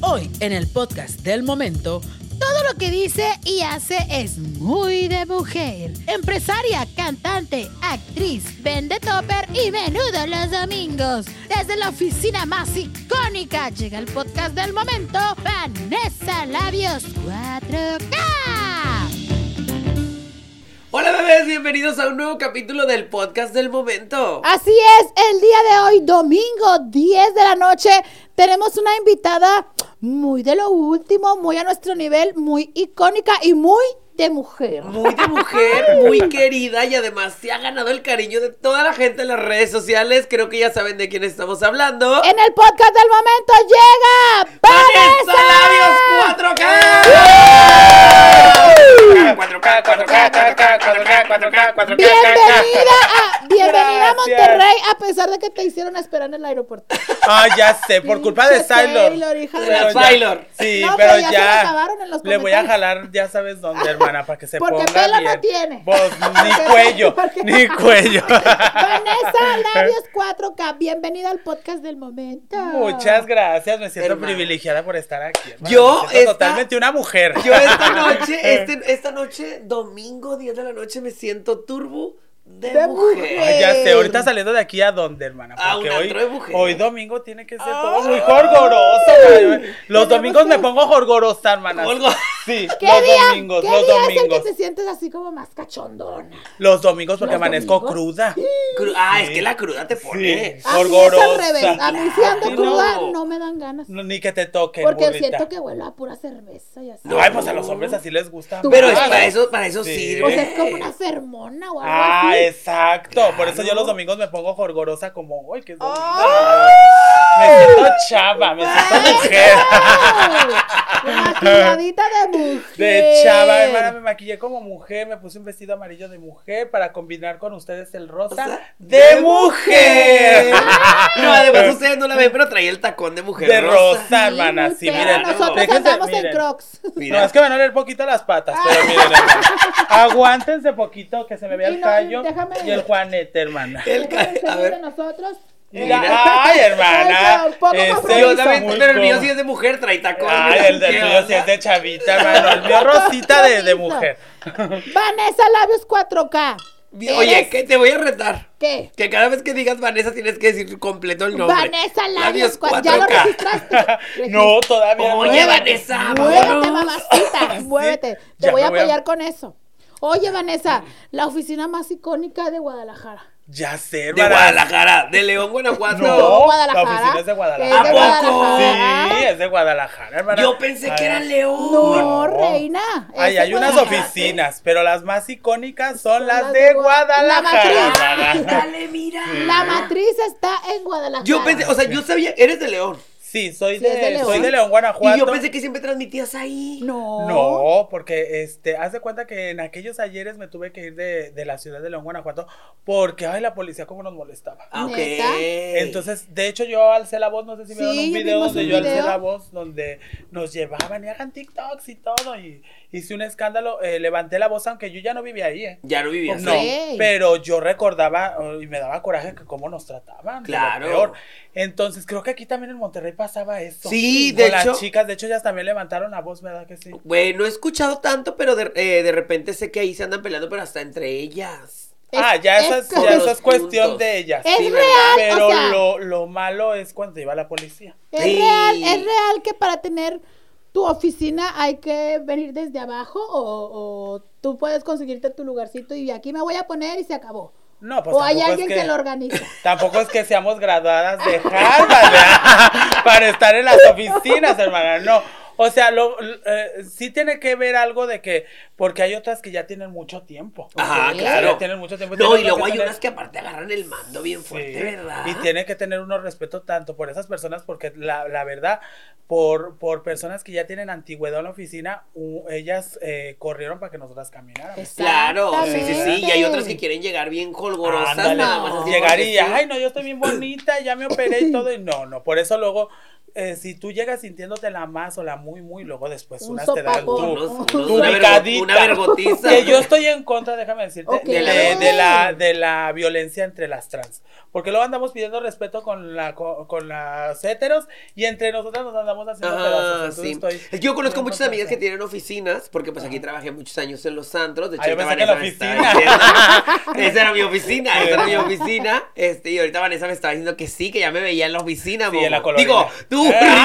Hoy en el podcast del momento, que dice y hace es muy de mujer. Empresaria, cantante, actriz, vende topper y menudo los domingos. Desde la oficina más icónica llega el podcast del momento, Vanessa Labios 4K. Hola bebés, bienvenidos a un nuevo capítulo del podcast del momento. Así es, el día de hoy, domingo 10 de la noche, tenemos una invitada muy de lo último, muy a nuestro nivel, muy icónica y muy de mujer. Muy de mujer, muy querida y además se ha ganado el cariño de toda la gente en las redes sociales. Creo que ya saben de quién estamos hablando. En el podcast del momento llega ¡Vanessa Vanessa. Labios 4K! 4K, 4K, 4K, 4K, 4K, 4K. Bienvenida a, bienvenida a. Monterrey, a pesar de que te hicieron esperar en el aeropuerto. Ah, ya sé, por culpa de Sailor. Taylor, hija de Sailor. Sí, No, pero, pero ya le acabaron en los le voy a jalar, ya sabes dónde, hermana, para que se Porque ponga pelo no bien. tiene. Ni cuello, ni cuello. Vanessa Labios 4K, bienvenida al podcast del momento. Muchas gracias, me siento Hermana. privilegiada por estar aquí. hermana. Yo Me siento esta- totalmente una mujer. Yo esta noche, este, esta noche, domingo 10 de la noche, me siento turbo de, De mujer. mujer. Ay, ya sé, ahorita saliendo de aquí a dónde, hermana. A Porque un hoy, hoy domingo tiene que ser todo muy jorgoroso. Los domingos que- me pongo jorgorosa, hermana. Sí, ¿Qué los día, domingos, ¿qué los día es el que domingos. te sientes así como más cachondona? Los domingos porque ¿Los amanezco domingos? cruda. Cru- Ah, es que la cruda te pone. Sí. A mí es al Jorgorosa. revés. A mí si ando Sí, cruda no. no me dan ganas. No, ni que te toquen, Porque burrita. siento que huelo a pura cerveza y así. Ay, pues a los hombres así les gusta. Pero es para eso, para eso Sí. sirve. O sea, es como una fermona o algo Ah, así. exacto. Por eso yo los domingos me pongo jorgorosa como, uy, que es domingo. ¡Ay! Me siento chava, me siento mujer. Maquilladita de mujer. De chava, hermana, me maquillé como mujer, me puse un vestido amarillo de mujer para combinar con ustedes el O rosa sea, de mujer. No, además ustedes no la ven, pero traía el tacón de mujer De rosa. rosa, hermana, sí, miren. Nosotros Déjense, andamos en miren. crocs. Mira. No, es que van a oler poquito las patas, pero miren, hermana. Aguántense poquito que se me vea el no, callo déjame- y el juanete, hermana. El a ver, nosotros. Mira, ay, hermana. Compromiso. yo también, pero el mío sí es de mujer, trae tacón. Ay, el del ¿qué tuyo sí es de chavita, hermano. El mío rosita de, de mujer. Vanessa Labios 4K. Oye, que te voy a retar. ¿Qué? Que cada vez que digas Vanessa tienes que decir completo el nombre. Vanessa Labios 4K. ¿Ya lo 4K. registraste? No, todavía no. Oye, Vanessa, Muévete, mamacita, muévete. Te voy a- apoyar con eso. Oye, Vanessa, la oficina más icónica de Guadalajara. Ya sé, De. Guadalajara, de León, Guanajuato. No, Guadalajara. la oficina es de Es Guadalajara. de ¿A poco? Guadalajara. Sí, es de Guadalajara, hermana. Yo pensé que era Ay. León. No, reina. Ay, hay unas Guadalajara. oficinas, pero las más icónicas son las las de de Gua- la Guadalajara. matriz. Dale, mira. La matriz está en Guadalajara. Yo pensé, o sea, yo sabía, eres de León. Sí, soy Sí, de, de León. soy de León, Guanajuato. Y yo pensé que siempre transmitías ahí. No. No, porque este, haz de cuenta que en aquellos ayeres me tuve que ir de, de la ciudad de León, Guanajuato, porque ay, la policía como nos molestaba. Ah, ok. ¿Neta? Entonces, de hecho, yo alcé la voz, no sé si Sí, vieron un video donde un yo alcé la voz, donde nos llevaban y hagan TikToks y todo, y hice un escándalo, eh, levanté la voz, aunque yo ya no vivía ahí, ¿eh? ya no vivías No, ahí. Pero yo recordaba eh, y me daba coraje que cómo nos trataban. de lo Claro. peor. Entonces, creo que aquí también en Monterrey pasaba eso. Sí, Con de las hecho- chicas, de hecho, ellas también levantaron la voz, ¿verdad que sí? Bueno, no he escuchado tanto, pero de, eh, de repente sé que ahí se andan peleando, pero hasta entre ellas. Es- ah, ya, es eso es, ya eso es Puntos. cuestión de ellas. Es Sí, real, ¿verdad? Pero o sea, lo, lo malo es cuando iba la policía. es Sí. real, es real que para tener tu oficina hay que venir desde abajo o, o tú puedes conseguirte tu lugarcito y aquí me voy a poner y se acabó. No, pues o hay es alguien que... lo organiza. Tampoco es que seamos graduadas de Harvard ¿verdad? para estar en las oficinas, hermana. No. O sea, lo, eh, sí tiene que ver algo de que, porque hay otras que ya tienen mucho tiempo. Ajá, sea, claro. Ya tienen mucho tiempo. No, y luego hay tener- unas que aparte agarran el mando bien fuerte, Sí, ¿verdad? Y tiene que tener uno respeto tanto por esas personas, porque la, la verdad, por, por personas que ya tienen antigüedad en la oficina, u- ellas eh, corrieron para que nosotras camináramos. Claro, sí, sí, sí. Y hay otras que quieren llegar bien colgorosas, Ándale. nada más así. Llegar y, ay, no, yo estoy bien bonita, ya me operé y todo. Y no, no, por eso luego eh, si tú llegas sintiéndote la más o la muy, muy, luego después Un unas te dan tu, Unos- tu unos- una, vergo- una vergotiza. Que yo estoy en contra, déjame decirte, Ok. de, de- de la, de la violencia entre las trans. Porque luego andamos pidiendo respeto con, la, con, con las heteros y entre nosotras nos andamos haciendo Ah, pedazos. sí. Estoy- Yo conozco muchas amigas que tienen oficinas, porque pues aquí trabajé muchos años en los antros. De Ah, yo ahorita pensé que en la oficina. esa era mi oficina, esa era mi oficina. Este, y ahorita Vanessa me estaba diciendo que sí, que ya me veía en la oficina. Sí, en la. Digo, tú. Eh.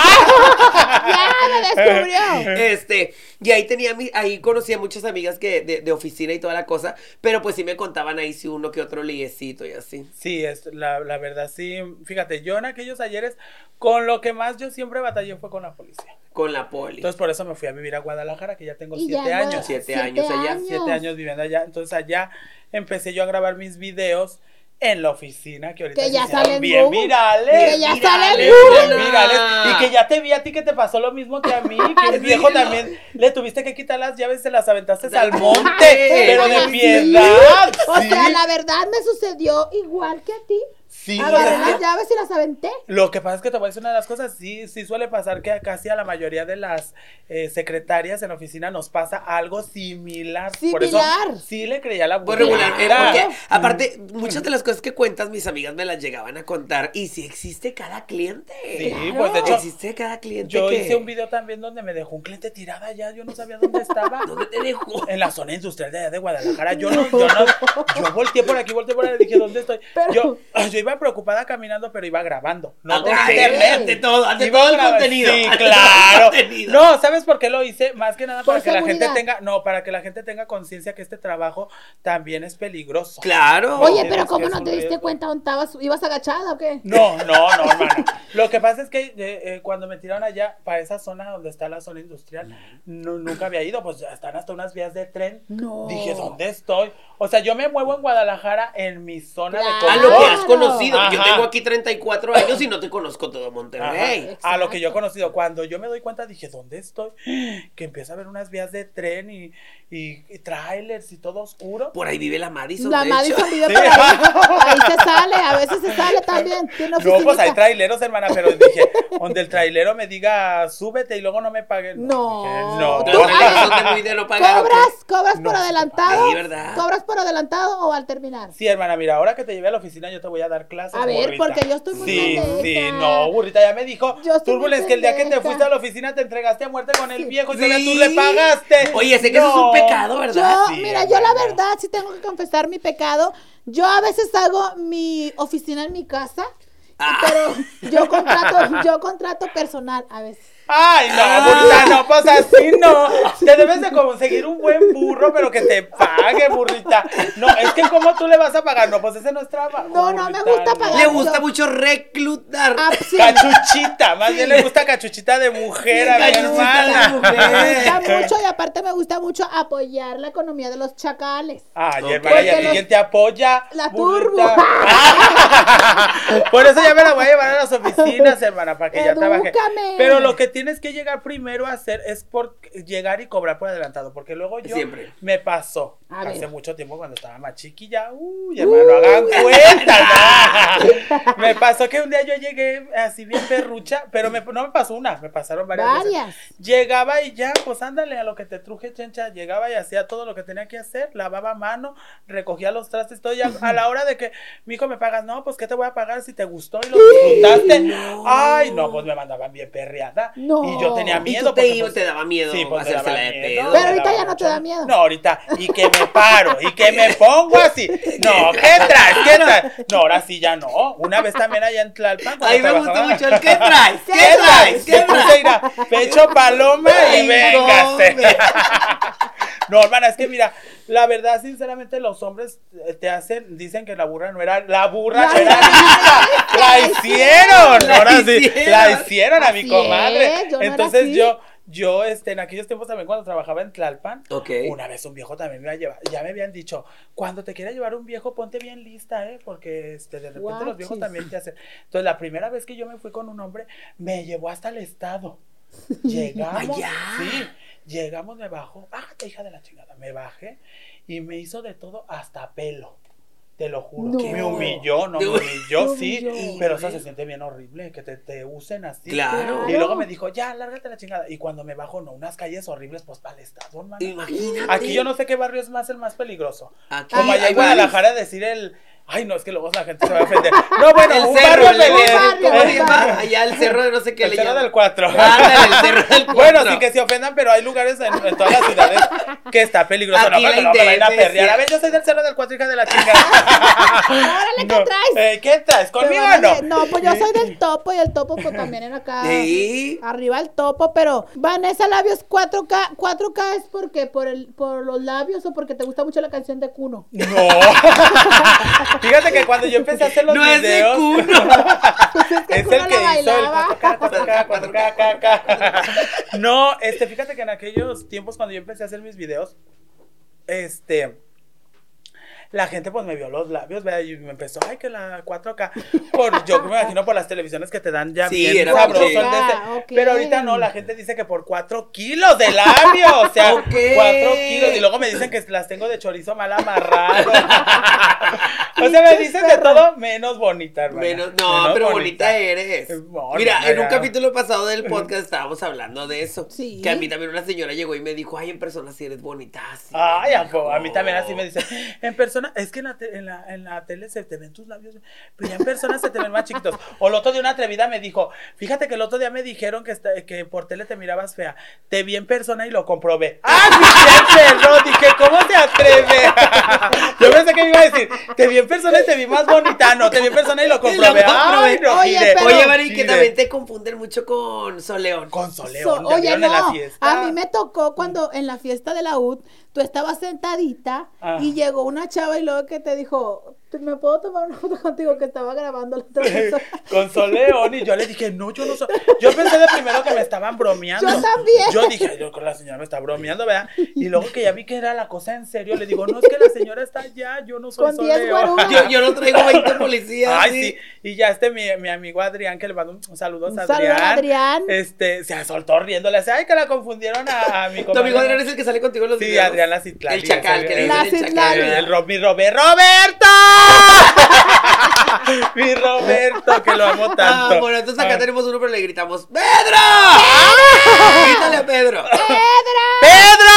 ¡Ya me descubrió! Este, y ahí tenía mi, ahí conocí a muchas amigas que de, de oficina y toda la cosa, pero pues sí me contaban ahí si uno que otro liguecito y así. Sí, es la, la verdad, sí. Fíjate, yo en aquellos ayeres, con lo que más yo siempre batallé fue con la policía. Con la poli. Entonces por eso me fui a vivir a Guadalajara, que ya tengo ya siete en años. Guadalajara- Siete años allá, Siete años viviendo allá. Entonces allá empecé yo a grabar mis videos en la oficina, que ahorita Que ya salen bien Google. virales. Que ya salen Bien Google. virales. Y que ya te vi a ti que te pasó lo mismo que a mí, que el Sí, viejo no. también le tuviste que quitar las llaves, se las aventaste al monte. pero de Sí. piedad. O sea, la verdad me sucedió igual que a ti. Sí, Agarré las llaves y las aventé. Lo que pasa es que te voy a decir una de las cosas, sí, sí suele pasar que casi a la mayoría de las eh, secretarias en la oficina nos pasa algo similar. Por eso Similar. sí le creía la Pues burla. regular, Claro. porque aparte, muchas de las cosas que cuentas, mis amigas me las llegaban a contar. Y si existe cada cliente. Sí, Claro. pues de hecho, existe cada cliente. yo que- hice un video también donde me dejó un cliente tirada allá, yo no sabía dónde estaba. ¿Dónde te dejó? En la zona industrial de allá de Guadalajara, yo no, yo no, yo volteé por aquí, volteé por allá, dije, ¿dónde estoy? Pero- Yo, yo iba preocupada caminando, pero iba grabando. No Ante ante internet. ante todo, ante Iba todo el contenido. Sí, claro. contenido. No, ¿sabes por qué lo hice? Más que nada Por para que la gente tenga, no, para que la gente tenga conciencia que este trabajo también es peligroso. Claro. Oye, pero ¿cómo no te diste riesgo. cuenta dónde estabas? ¿Ibas agachada o qué? No, no, no, hermano. Lo que pasa es que eh, eh, cuando me tiraron allá, para esa zona donde está la zona industrial, no- nunca había ido, pues ya están hasta unas vías de tren. No. Dije, ¿dónde estoy? O sea, yo me muevo en Guadalajara en mi zona Claro. A de lo que confort. has conocido. Yo Ajá. tengo aquí 34 años y no te conozco todo Monterrey. A lo que yo he conocido. Cuando yo me doy cuenta, dije, ¿dónde estoy? Que empieza a haber unas vías de tren y, y, y trailers y todo oscuro. Por ahí vive la Madison. La de Madison hecho. vive Sí. por ahí. Ahí se sale, a veces se sale también. Tiene No, pues hay traileros, hermana, pero dije, donde el trailero me diga, súbete y luego no me paguen. No. Dije, no. Trailers son de no pagar. ¿Cobras? ¿Cobras por adelantado? Sí, ¿verdad? ¿Cobras por adelantado o al terminar? Sí, hermana, mira, ahora que te llevé a la oficina yo te voy a dar clases. A ver, burrita. porque yo estoy muy Sí, sí, no, burrita, ya me dijo. Turbulence, que el día que te fuiste a la oficina te entregaste a muerte con el viejo y Sí. todavía tú le pagaste. Oye, sé que eso es un pecado, ¿verdad? Yo, Sí, mira, yo la verdad sí tengo que confesar mi pecado. Yo a veces hago mi oficina en mi casa, Ah. pero yo contrato, yo contrato personal a veces. Ay, no, Ah. burrita, no, pues así no. Te debes de conseguir un buen burro, pero que te pague, burrita. No, es que ¿cómo tú le vas a pagar? No, pues ese no es trabajo. No, no me gusta no. pagar. Le gusta mucho reclutar. Ah, sí. Cachuchita, más bien le gusta cachuchita de mujer a mi Cachuchita de hermana. mujer. Me gusta mucho y aparte me gusta mucho apoyar la economía de los chacales. Ay, hermana, ¿y a quién te apoya? La burrita? turbo. Por eso ya me la voy a llevar a las oficinas, hermana, para que ya trabaje. Edúcame. Pero lo que tienes que llegar primero a hacer es por llegar y cobrar por adelantado, porque luego yo Siempre. me pasó A hace ver. mucho tiempo cuando estaba más chiquilla. Uy, hermano, no hagan cuenta. Me pasó que un día yo llegué así bien perrucha, pero me- no me pasó una, me pasaron varias, veces. Llegaba y ya, pues ándale a lo que te truje, chencha. Llegaba y hacía todo lo que tenía que hacer, lavaba a mano, recogía los trastes, todo. Ya a la hora de que mi hijo me pagas, no, pues ¿qué te voy a pagar si te gustó y lo disfrutaste? Ay, no, pues me mandaban bien perreada. No. Y yo tenía Y miedo. tú te, porque, iba- pues, te daba miedo Sí, pues, de pedo. Pero ahorita ya no te da miedo. No, ahorita, y que me paro, y que me pongo así. No, ¿qué traes? ¿Qué traes? No, ahora sí ya no. Una vez también allá en Tlalpan. Ay, me gusta trabajaba- mucho el ¿qué traes? ¿Qué, ¿Qué traes? ¿Qué traes? ir a pecho paloma y véngase. no, hermana, es que mira, la verdad, sinceramente, los hombres eh, te hacen, dicen que la burra no era, la burra no La- era lista. La hicieron, La ahora sí, hicieron. la hicieron a mi comadre. es, yo no era Entonces yo, yo, este, en aquellos tiempos también cuando trabajaba en Tlalpan, una vez un viejo también me iba a llevar, ya me habían dicho, cuando te quiera llevar un viejo, ponte bien lista, eh, porque este, de repente los viejos también te hacen. Entonces la primera vez que yo me fui con un hombre, me llevó hasta el estado. Llegamos, sí, llegamos, me bajó, bájate hija de la chingada, me bajé y me hizo de todo hasta pelo. Te lo juro. No. Me humilló, no me humilló, sí. humilló. Pero eso se siente bien horrible, que te, te usen así. Claro. Y luego me dijo, ya, lárgate la chingada. Y cuando me bajo, no, unas calles horribles, pues para el estado, hermano. Imagínate. Aquí yo no sé qué barrio es más el más peligroso. Aquí Como allá en. Guadalajara decir el. Ay, no, es que luego la gente se va a ofender. No, bueno, El un cerro. Allá el cerro de no sé qué El le cerro del 4. Ándale, el cerro del Bueno, cuatro. sí que se ofendan, pero hay lugares en, en todas las ciudades que está peligroso. Aquí no, la no me vayan a independencia. perrear. A ver, yo soy del cerro del 4, hija de la chingada. Órale, ¿qué No, traes? eh, ¿Qué traes? ¿Conmigo o no? No, pues yo soy del topo y el topo pues también era acá. Sí. Arriba el topo, pero Vanessa Labios 4K, 4K es porque por el por los labios o porque te gusta mucho la canción de Kuno. No. Fíjate que cuando yo empecé a hacer los No es de videos. cuno. que es el que hizo el bailaba. 4K, 4K, 4K, 4K. No, este, fíjate que en aquellos tiempos cuando yo empecé a hacer mis videos, este. La gente pues me vio los labios, ¿verdad? Y me empezó, ay, que la 4K. Por, yo me imagino por las televisiones que te dan ya Sí, bien era sabroso. Ah. Pero ahorita no, la gente dice que por 4 kilos de labio. O sea, Ok. 4 kilos. Y luego me dicen que las tengo de chorizo mal amarrado. o sea, me dicen de todo menos bonita, hermana. Menos, no, Menos pero bonita eres. Mira, en un capítulo pasado del podcast estábamos hablando de eso. Sí. Que a mí también una señora llegó y me dijo, ay, en persona sí eres bonita. sí". Ay, a, a mí también así me dicen. En persona, es que en la, te- en, la, en la tele se te ven tus labios, pero ya en persona se te ven más chiquitos. O el otro día una atrevida me dijo, fíjate que el otro día me dijeron que, está- que por tele te mirabas fea. Te vi en persona y lo comprobé. ¡Ah, mi perro! Dije, ¿cómo se atreve? Yo pensé que me iba a decir, te vi en persona y te vi más bonita. No, te vi en persona y lo comprobé. comprobé. Ay, no, Oye, gire, pero- Oye, Mari, que también te confunden mucho con Soleón. Con Soleón, So- ¿ya oye, vieron en la no, fiesta? a mí me tocó cuando en la fiesta de la UD, tú estabas sentadita Ah. y llegó una chava y luego que te dijo, ¿me puedo tomar una foto contigo que estaba grabando la otra con Soleón y yo le dije, no, yo no soy. Yo pensé de primero que me estaban bromeando. Yo también. Yo dije, yo con la señora me está bromeando, ¿verdad? Y luego que ya vi que era la cosa en serio, le digo, no, es que la señora está allá, yo no soy Con 10 Soleón. guaruras. Yo, yo no traigo 20 policías. Ay, sí. sí. Y ya este, mi, mi amigo Adrián, que le mando un saludo a Adrián. saludo Adrián. Este, se soltó riendo, le dice, ay, que la confundieron a, a mi Tu amigo compañero". Adrián es el que sale contigo en los Sí, videos. Adrián la Citlali, El chacal, que le el- el el, ¿verdad? Ro- mi Robert, ¡Roberto! mi Roberto, que lo amo tanto. Ah, bueno, entonces acá Ah. tenemos uno, pero le gritamos, ¡Pedro! Grítale a Pedro. ¡Pedro!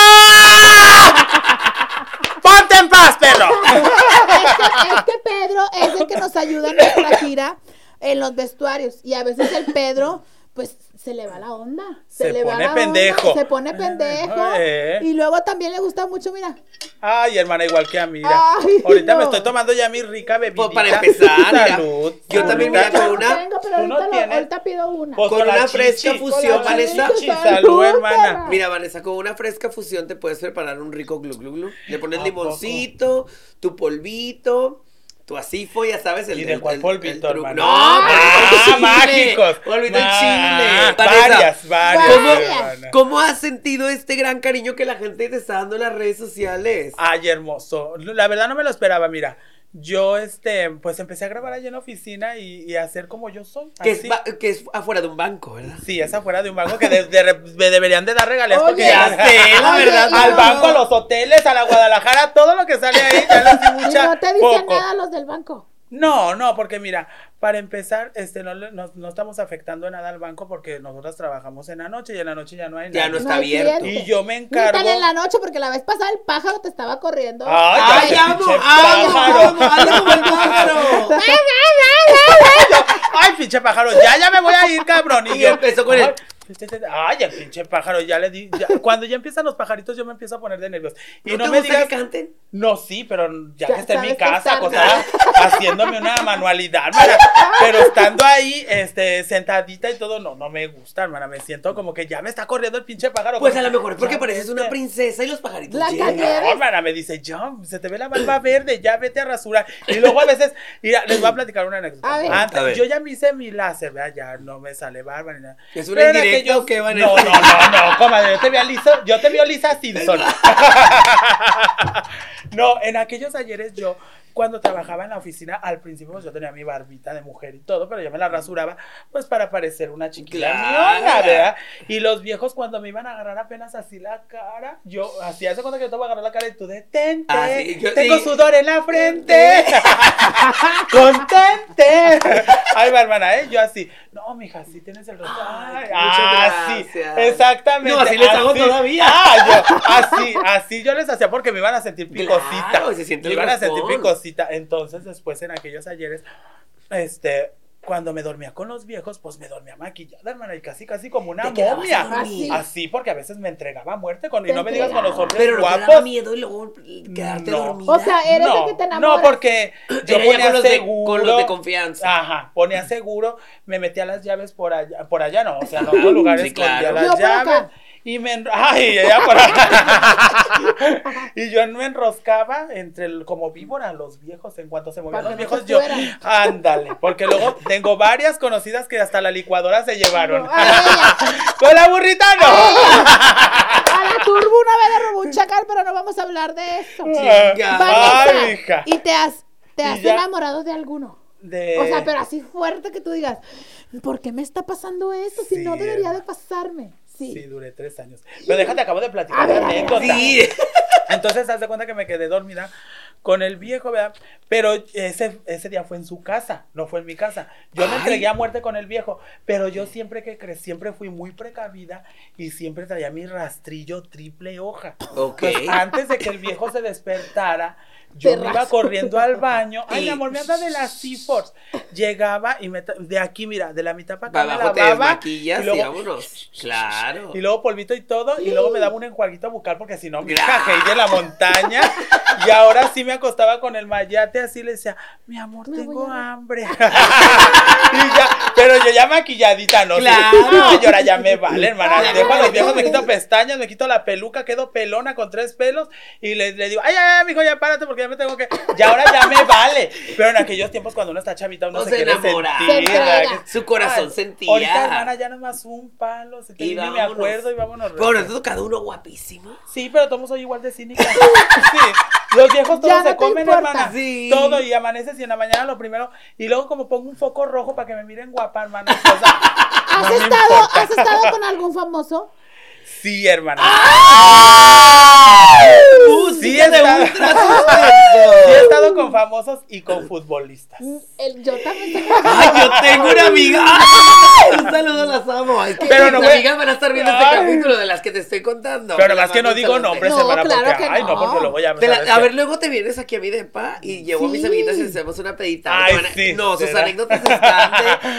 ¡Ponte en paz, perro! es, que, es que Pedro es el que nos ayuda en nuestra gira en los vestuarios. Y a veces el Pedro, pues, se le va la onda. Se le va pone la onda, pendejo. se pone pendejo. Eh. Y luego también le gusta mucho, mira. Ay, hermana, igual que a mí. mira. Ay, Ahorita me estoy tomando ya mi rica bebida. Pues para empezar, mira, Salud. yo también me Ahorita- hago una- Tengo, pero ¿Tú no ahorita, lo- tienes? ahorita pido una. Pues Con una fresca chichi, fusión, con Vanessa. chichi, Salud, Salud, hermana. Mira, Vanessa, con una fresca fusión te puedes preparar un rico glu glu glu. Le pones ¿A limoncito, tu polvito, tu asifo, ya sabes. El, ¿Y de el- cuál el- el hermano? No, Ah, chile. mágicos. Polvito Ah, chile. Vanessa, Varias, varias. ¿Cómo, hermana. ¿Cómo has sentido este gran cariño que la gente te está dando en las redes sociales? Ay, hermoso. La verdad no me lo esperaba, mira. Yo, este, pues empecé a grabar allí en la oficina y, y a hacer como yo soy. que, es, que es afuera de un banco, ¿verdad? Sí, es afuera de un banco que de- de- me deberían de dar regalías porque Ya sé, la verdad. al banco, a los hoteles, a la Guadalajara, todo lo que sale ahí, ya les di Y mucha no te dicen poco. nada los del banco. No, no, porque mira, para empezar, este, no, no, no estamos afectando nada al banco porque nosotros trabajamos en la noche y en la noche ya no hay Ya nadie. no está No abierto. cliente. Y yo me Ni encargo. tan en la noche, porque la vez pasada el pájaro te estaba corriendo. Ay, ¡Ay, ya, amo! pinche ¡Amo! pájaro. amo, amo el pájaro! Ay, pinche pájaro, ya, ya me voy a ir, cabrón. Y empezó con el- Ay, el pinche pájaro, ya le di. ya- cuando ya empiezan los pajaritos, yo me empiezo a poner de nervios. Y ¿No, no, te me gusta digas. que canten? No, sí, pero ya, Ya que esté en mi casa, acostada, haciéndome una manualidad, hermana. Pero estando ahí, este, sentadita y todo, no, no me gusta, hermana. Me siento como que ya me está corriendo el pinche pájaro. Pues a lo mejor es porque pareces una princesa y los pajaritos llegan. Nieves. No, hermana, me dice, John, se te ve la barba verde, ya vete a rasurar. Y luego a veces, mira, les voy a platicar una anécdota. A ver. Antes, A ver. yo ya me hice mi láser, ¿verdad? Ya no me sale barba ni nada. Es una indirecta, recta aquellos... o qué, no, no, no, no, comadre, yo te vi a Lisa, yo te vi a Lisa Simpson. no, en aquellos ayeres yo, cuando trabajaba en la oficina, al principio pues, yo tenía mi barbita de mujer y todo, pero yo me la rasuraba, pues para parecer una chiquilla Claro. miona, ¿verdad? Y los viejos cuando me iban a agarrar apenas así la cara, yo hacía hace cuenta que yo te voy a agarrar la cara y tú detente, Ah, sí, yo- tengo sí. sudor en la frente, contente. Ay, hermana, ¿eh? Yo así, no, mija, sí tienes el rostro. Ay, así, exactamente. No, así les hago todavía. Ah, yo, así, así yo les hacía porque me iban a sentir picosita. Claro, se siente me el iban a sentir picosita. Entonces, después en aquellos ayeres, este, cuando me dormía con los viejos, pues me dormía maquillada, hermana, y casi, casi como una momia. Así, porque a veces me entregaba a muerte con, y no me digas con los hombres Pero guapos. miedo y luego quedarte No. dormida. O sea, eres no, de que te enamoras. no, porque yo Era ponía con los de- seguro. con los de confianza. Ajá, ponía seguro, me metía las llaves por allá, por allá no, o sea, en otros lugares Sí, escondía claro. las Yo llaves. Y me enro- ay, por acá. y yo me enroscaba entre el, como víbora los viejos en cuanto se movían Para los viejos yo ándale, porque luego tengo varias conocidas que hasta la licuadora se llevaron. Con la burrita no. A la turbo una vez le robó un chacal, pero no vamos a hablar de eso. Chinga. Vanessa, Ay, hija. ¿y te has, te has ya. enamorado de alguno? De- O sea, pero así fuerte que tú digas, ¿por qué me está pasando esto si Sí, no debería de pasarme? Sí. Sí, duré tres años. Pero déjate, acabo de platicar la anécdota. Sí. Entonces, haz de cuenta que me quedé dormida con el viejo, ¿verdad? Pero ese, ese día fue en su casa, no fue en mi casa. Yo me Ay. entregué a muerte con el viejo, pero yo siempre que crecí, siempre fui muy precavida y siempre traía mi rastrillo triple hoja. Ok. Pues antes de que el viejo se despertara, yo Te me iba corriendo al baño. Ay, Y- mi amor, me anda de las Seaforce. Llegaba y me de aquí, mira, de la mitad para acá Para me abajo te lavaba. desmaquillas y y, luego, vámonos. Claro. y luego polvito y todo, y luego me daba un enjuaguito bucal porque si no, Gra- Heidi en la montaña. Y ahora sí me acostaba con el mayate así, le decía, mi amor, Me tengo a- hambre. y ya, pero yo ya maquilladita, no. Claro. No, yo ahora ya me vale, hermana. Dejo a los me viejos, me quito pestañas, me quito la peluca, quedo pelona con tres pelos y le, le digo, ay, ay, ay, mijo, ya párate porque ya me tengo que. Y ahora ya me vale. Pero en aquellos tiempos cuando uno está chavita, uno No se, se quiere enamora. sentir. Se. Su corazón Ay, sentía. Ahorita, hermana, ya no es más un palo. Se te Y me acuerdo y vámonos. Pero ahora cada uno guapísimo. Sí, pero todos soy igual de cínica. Sí. Los viejos todos Ya no se te comen, importa. hermana. Sí. Todo y amaneces y en la mañana lo primero. Y luego como pongo un foco rojo para que me miren guapa, hermana. O sea, ¿Has, no estado. ¿Has estado con algún famoso? Sí, hermana. Música Sí, de está- ultra Sí, he estado con famosos y con futbolistas. El, yo también tengo Ay, yo tengo una amiga. Ay, Un saludo, las amo. Que Pero no voy- amigas van a estar viendo este Ay. capítulo de las que te estoy contando. Pero Me más que no digo nombres, No, hermana, claro porque, que ay, no, no. porque luego ya me Te la- a ver, luego te vienes aquí a mi depa y llevo a mis Sí. amiguitas y hacemos una pedita. Ay, van a- sí, no, sus anécdotas están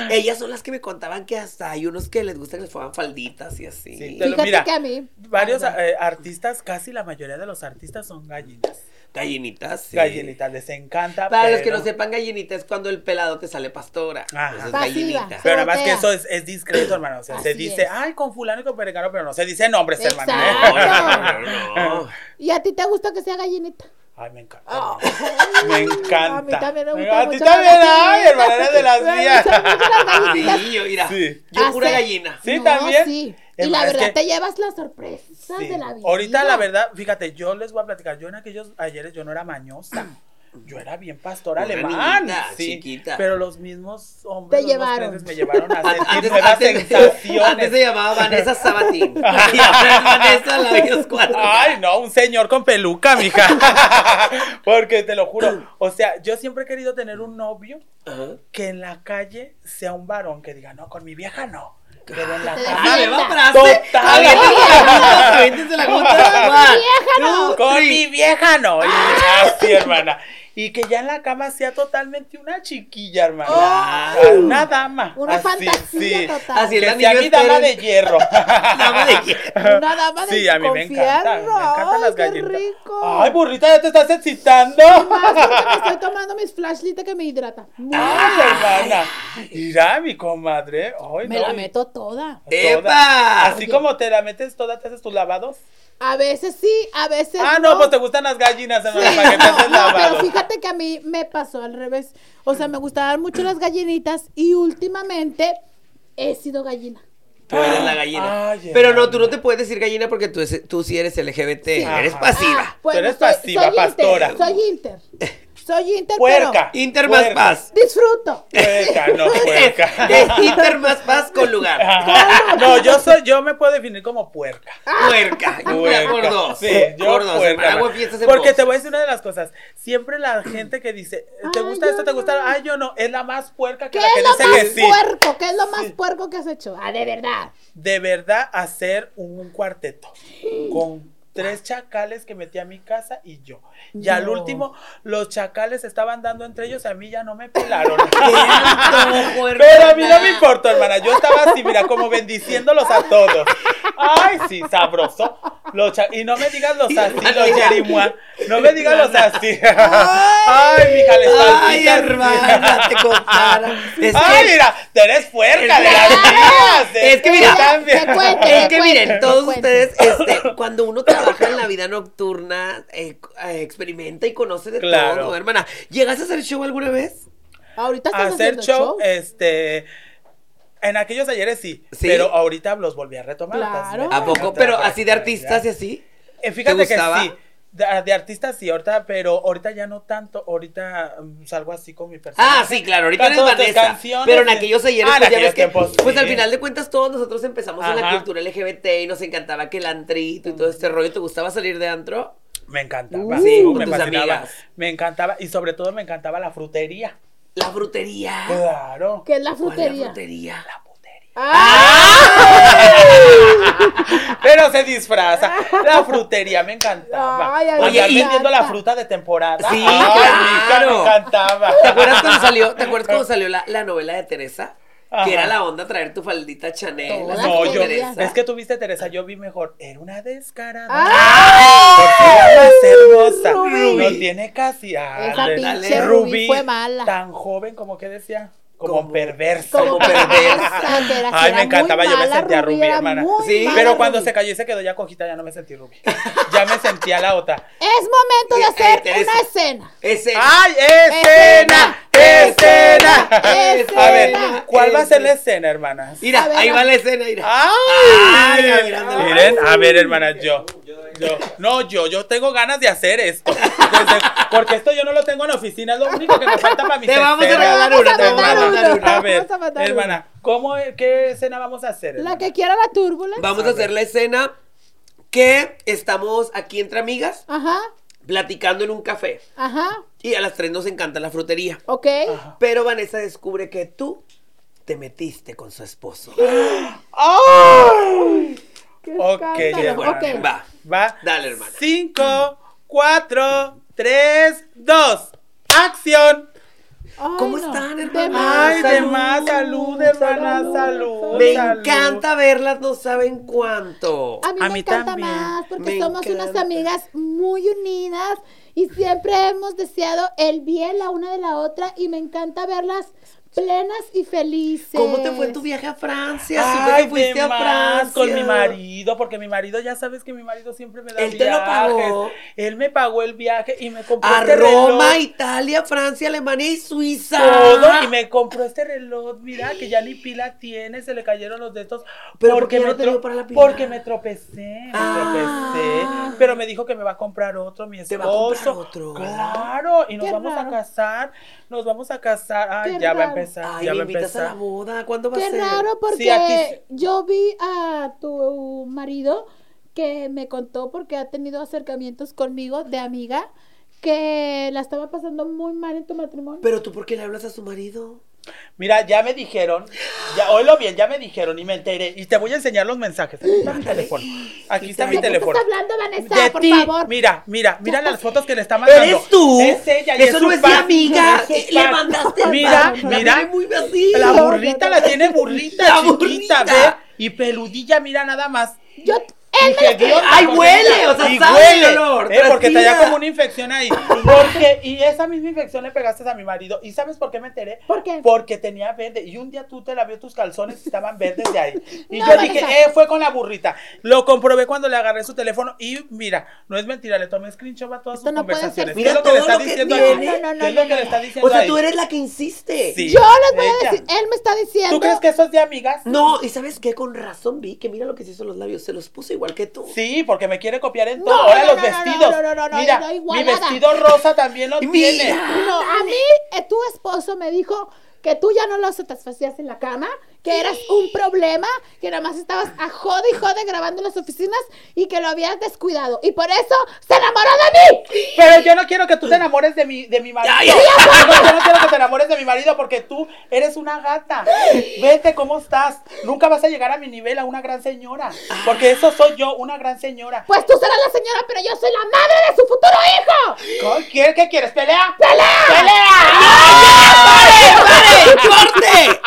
de... Ellas son las que me contaban que hasta hay unos que les gusta que les pongan falditas y así. Sí, te lo- Fíjate mira, que a mí. Varios eh, artistas, casi la mayoría de los artistas son gallinas. Gallinitas, sí. Gallinitas, les encanta. Para los que no sepan, gallinita es cuando el pelado te sale pastora. Ajá. Pasiva. gallinita. Pero nada más que eso es, es discreto, hermano. O sea, se dice, es. ay, con fulano y con perengano, pero no se dice nombres, hermano. ¿eh? No, Exacto. no, no, no. ¿Y a ti te gusta que sea gallinita? Ay, me encanta. Ah. Me encanta. A mí también me gusta A ti también, ay, hermana, de las Me mías. gallinitas. Sí, yo, mira, Sí. yo pura Hace- gallina. Sí, No, también. Sí. Y la verdad que- te llevas las sorpresas Sí. de la vida. Ahorita, la verdad, fíjate, yo les voy a platicar. Yo en aquellos ayeres yo no era mañosa. Yo era bien pastor Una alemán. niñita, sí. chiquita. Pero los mismos hombres Te los mismos llevaron. princes, me llevaron a sentir Antes, nuevas antes- sensaciones. antes se llamaba Vanessa Sabatín. y ahora es Vanessa Labios Cuatro. Ay, no, un señor con peluca, mija. Porque te lo juro. O sea, yo siempre he querido tener un novio Ajá. que en la calle sea un varón que diga, no, con mi vieja no. Pero en la. Ah, defienda. nueva frase. Total. Aviéntense la junta, aviéntense la junta. One, two, Con mi vieja no. Y así, hermana. Y que ya en la cama sea totalmente una chiquilla, hermana. Claro. Una dama. Una así, fantasía sí. total. Así. Que sea mi dama de hierro. Dama de hierro. Una dama de Sí, a mí me encanta. Me encantan las Ay, qué gallinas. rico. Ay, burrita, ya te estás excitando. Más porque me estoy tomando mis flashlights que me hidrata. Ay, hermana. Mira, mi comadre. Ay, Me no, la meto toda. toda. ¡Epa! Así Oye. como te la metes toda, te haces tus lavados. A veces sí, a veces Ah, no, pues te gustan las gallinas, hermana, para que te haces No, pero fíjate que a mí me pasó al revés. O sea, me gustaban mucho las gallinitas y últimamente he sido gallina. Tú eres la gallina. Ay, Pero no, tú no te puedes decir gallina porque tú, es- tú sí eres LGBT. Eres pasiva. Ah, bueno, eres soy- pasiva, soy pastora. Inter, soy Inter. Soy Inter, Puerca. Inter más Puerca. paz. disfruto. Puerca, no puerca. Es Inter más paz con lugar. Ajá. No, yo soy, yo me puedo definir como puerca. Puerca. Puerca. Por dos. Sí, yo por dos. puerca. Hago fiestas en Porque te voy a decir una de las cosas. Siempre la gente que dice, ¿te gusta esto? ¿Te gusta? no. Ay, yo no. Es la más puerca que ¿Qué la que es lo dice más que sí. puerco? ¿Qué es lo más puerco que has hecho? Ah, de verdad. De verdad, hacer un cuarteto con tres chacales que metí a mi casa y yo. Y al No. último, los chacales estaban dando entre ellos, a mí ya no me pelaron. Pero a mí no me importó, hermana. Yo estaba así, mira, como bendiciéndolos a todos. Ay, sí, sabroso. Los y no me digas los así, los yerimua. No me digas los así. Ay, mija, les Ay, hermana, te. Es Ay, que, mira, tú eres puerca de las mías. Es que mira, te cuente. es que cuente, miren, todos cuente. ustedes, este, cuando uno trabaja en la vida nocturna, eh, eh, experimenta y conoce de Claro. todo, hermana. ¿Llegaste a hacer show alguna vez? Ahorita estás hacer haciendo show, show. este. En aquellos ayeres sí, ¿Sí? pero ahorita los volví a retomar. Claro. ¿A poco? Pero así de artistas y así. Eh, fíjate que gustaba? sí. De, de artistas sí, ahorita, pero ahorita ya no tanto. Ahorita mm, salgo así con mi personaje. Ah, sí, claro, ahorita eres Vanessa. canciones Pero en aquellos ayeres, Ah, pues ya aquellos ves que, tiempos, pues sí. al final de cuentas todos nosotros empezamos en la Ajá. cultura LGBT y nos encantaba que el antrito y todo este rollo. ¿Te gustaba salir de antro? Me encantaba. Uh, Sí, con me tus fascinaba. amigas. Me encantaba. Y sobre todo me encantaba la frutería. La frutería. Claro. ¿Qué es la ¿Cuál es frutería? La frutería. La. ¡Ah! Pero se disfraza. La frutería me encantaba. Ay, me encanta. vendiendo la fruta de temporada. Sí, Ay, claro. me encantaba. ¿Te acuerdas cuando salió, ¿te acuerdas cuando salió la, la novela de Teresa? Ajá. Que era la onda traer tu faldita Chanel. No, yo, es que tuviste Teresa, yo vi mejor, era una descarada. ¡Ah! Porque era más hermosa. Rubí. No tiene casi. Esa Ale. pinche Rubí Rubí fue mala. Tan joven como que decía. Como, Como- perversa. Como perversa, Ay, me encantaba, yo me sentía era hermana. Sí. Pero cuando se cayó y se quedó ya cojita, ya no me sentí rubí. Ya me sentía la otra. Es momento de hacer una escena. ¡Ay, escena! ¡Escena! Escena. A ver, ¿cuál va a ser la escena, hermanas? Mira, ver, ahí va la escena, mira. ¡Ay! Miren, a ver, hermanas, yo. Yo, no, yo, yo tengo ganas de hacer esto. Desde- porque esto yo no lo tengo en la oficina, es lo único que me falta para mi Te vamos a regalar una, a te vamos a uno. una. A ver, a hermana, ¿cómo, ¿qué escena vamos a hacer? La que quiera la turbulence. Vamos a hacer la escena que estamos aquí entre amigas Ajá, platicando en un café. ajá, Y a las tres nos encanta la frutería. ok. Pero Vanessa descubre que tú te metiste con su esposo. ¡Ay! Qué Ok, escándalo. hermana. Ok. Va. Va. Dale, hermana. Cinco, cuatro, tres, dos. ¡Acción! Ay, ¿Cómo no. están, De hermana? más. Ay, de salud, más salud, hermana, salud, salud. Me salud. encanta verlas, no saben cuánto. A mí A me mí encanta también. más porque Me somos unas amigas muy unidas y siempre hemos deseado el bien la una de la otra y me encanta verlas plenas y felices. ¿Cómo te fue tu viaje a Francia? Ay, que fuiste a Francia. con mi marido, porque mi marido, ya sabes que mi marido siempre me da Él te lo pagó. Él me pagó el viaje y me compró A este Roma, reloj. Italia, Francia, Alemania y Suiza. Todo, y me compró este reloj, mira, que ya ni pila tiene, se le cayeron los dedos. ¿Pero por qué no me te para la pila? Porque me tropecé, me Ah. tropecé. Pero me dijo que me va a comprar otro, mi Te esposo. va a comprar otro. Claro, y nos Qué vamos raro. a casar, nos vamos a casar. Ay, Qué ya va a raro. Empezar, Ay, ya me a invitas a la boda. ¿Cuándo va a Qué ser? raro porque Sí, aquí- yo vi a tu marido que me contó porque ha tenido acercamientos conmigo de amiga que la estaba pasando muy mal en tu matrimonio. Pero tú, ¿por qué le hablas a su marido? Mira, ya me dijeron, ya, oílo bien, ya me dijeron y me enteré. Y te voy a enseñar los mensajes. Aquí está mi teléfono. Aquí está ¿De mi ¿De qué teléfono. estás hablando, Vanessa? De por ti. favor. Mira, mira, mira las fotos que le está mandando. ¿Eres tú? Es ella y Eso es no su es mi pack. amiga. Es su Le pack. mandaste Mira. La mira. tiene muy así. La burrita la tiene burrita, La chiquita, burrita. ve. Y peludilla, mira nada más. Yo, Y ¡Ay, huele! mira, O sea, y sabe huele. el olor. Eh, porque Mira. traía como una infección ahí. Porque, y esa misma infección le pegaste a mi marido. ¿Y sabes por qué me enteré? ¿Por qué? Porque tenía verde. Y un día tú te la vio tus calzones y estaban verdes de ahí. Y No, yo dije, eh, fue con la burrita. Lo comprobé cuando le agarré su teléfono. Y mira, no es mentira, le tomé screenshot a todas Esto sus no conversaciones. ser. ¿Qué es lo que Mira le está diciendo tiene. ahí? No, no, ¿Qué es no, lo que no, le está no. diciendo O sea, ahí? tú eres la que insiste. Sí. Yo les voy ella. a decir, él me está diciendo. ¿Tú crees que eso es de amigas? No, y ¿sabes qué? Con razón vi que mira lo que se hizo los labios. Se los puso igual que tú. Sí, porque me quiere copiar en No, todo. Ahora no, los no, no, vestidos. no, no, no, no, Mira, no, mi vestido rosa también lo tiene. No, a mí, eh, tu esposo me dijo que tú ya no lo satisfacías en la cama, que eras un problema, que nada más estabas a jode y jode grabando en las oficinas y que lo habías descuidado. Y por eso se enamoró de mí. Pero yo no quiero que tú te enamores de mi, de mi marido. Ya, ya. No, yo no quiero que te enamores de mi marido porque tú eres una gata. Vete cómo estás. Nunca vas a llegar a mi nivel, a una gran señora. Porque eso soy yo, una gran señora. Pues tú serás la señora, pero yo soy la madre de su futuro hijo. ¿Qué, qué- quieres? ¿Pelea? ¡Pare! ¡Corte!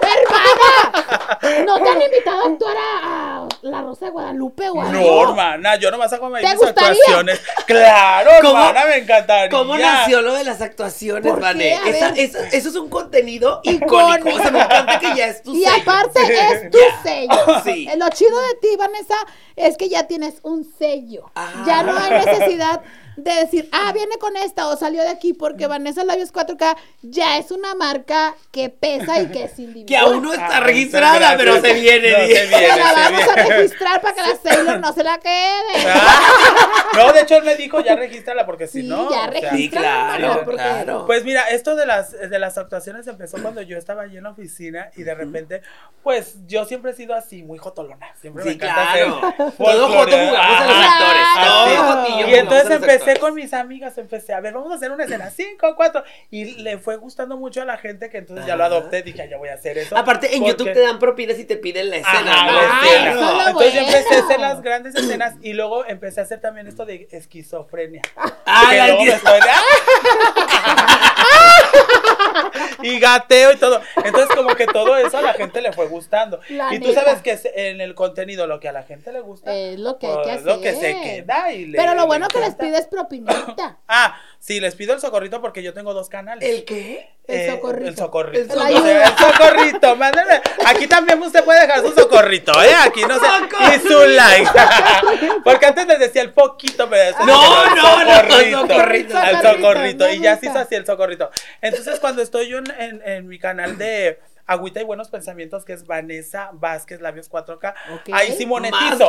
¡Hermana! ¿No te han invitado a actuar a, a La Rosa de Guadalupe o algo? No, hermana, yo no vas a comer ¿Te mis gustaría? actuaciones. Claro, ¿Cómo- hermana, me encantaría. ¿Cómo nació lo de las actuaciones, esa- eso es un contenido icónico. O sea, me encanta que ya es tu Y sello. aparte es tu sello. Sí. Eh, Lo chido de ti, Vanessa, es que ya tienes un sello. Ah. Ya no hay necesidad de decir, ah, viene con esta o salió de aquí porque Vanessa Labios 4K ya es una marca que pesa y que es individual. Que aún no está Ay, registrada, pero se viene. No, se viene. Pero la se vamos a registrar para que la Sailor no se la quede. Ah, No, de hecho él me dijo, ya regístrala porque si Sí, no. ya registra. Sí, claro, porque- claro. Pues mira, esto de las, de las actuaciones empezó cuando yo estaba allí en la oficina y de repente, pues yo siempre he sido así, muy jotolona. Siempre me Sí, encanta claro. Todo folclore. joto jugamos a los actores. Todo Claro. jotillo Y entonces los empecé con mis amigas, empecé a ver, vamos a hacer una escena, cinco, cuatro, y le fue gustando mucho a la gente que entonces ya lo adopté, dije, ya voy a hacer eso. Aparte, en porque- YouTube te dan propinas y te piden la escena. Ajá, la escena. Entonces yo empecé a hacer las grandes escenas y luego empecé a hacer también esto de esquizofrenia. Ah, la estoy- y gateo y todo. Entonces como que todo eso a la gente le fue gustando. La y tú neta. sabes que en el contenido lo que a la gente le gusta. Es lo que hay pues, que es lo que hacer. se queda y le- Pero lo le bueno que les pides propinita. Ah, sí, les pido el socorrito porque yo tengo dos canales. ¿El qué? El Eh, socorrito. El socorrito. El socorrito, mándenme. Aquí también usted puede dejar su socorrito, ¿eh? Aquí no sé. Y su like. Porque antes les decía el poquito, pero No, no, no, socorrito. socorrito. El Socorrito, Y ya se hizo así el socorrito. Entonces, cuando estoy yo en, en- en mi canal de Agüita y Buenos Pensamientos, que es Vanessa Vázquez, Labios 4K, Ok. ahí sí monetizo.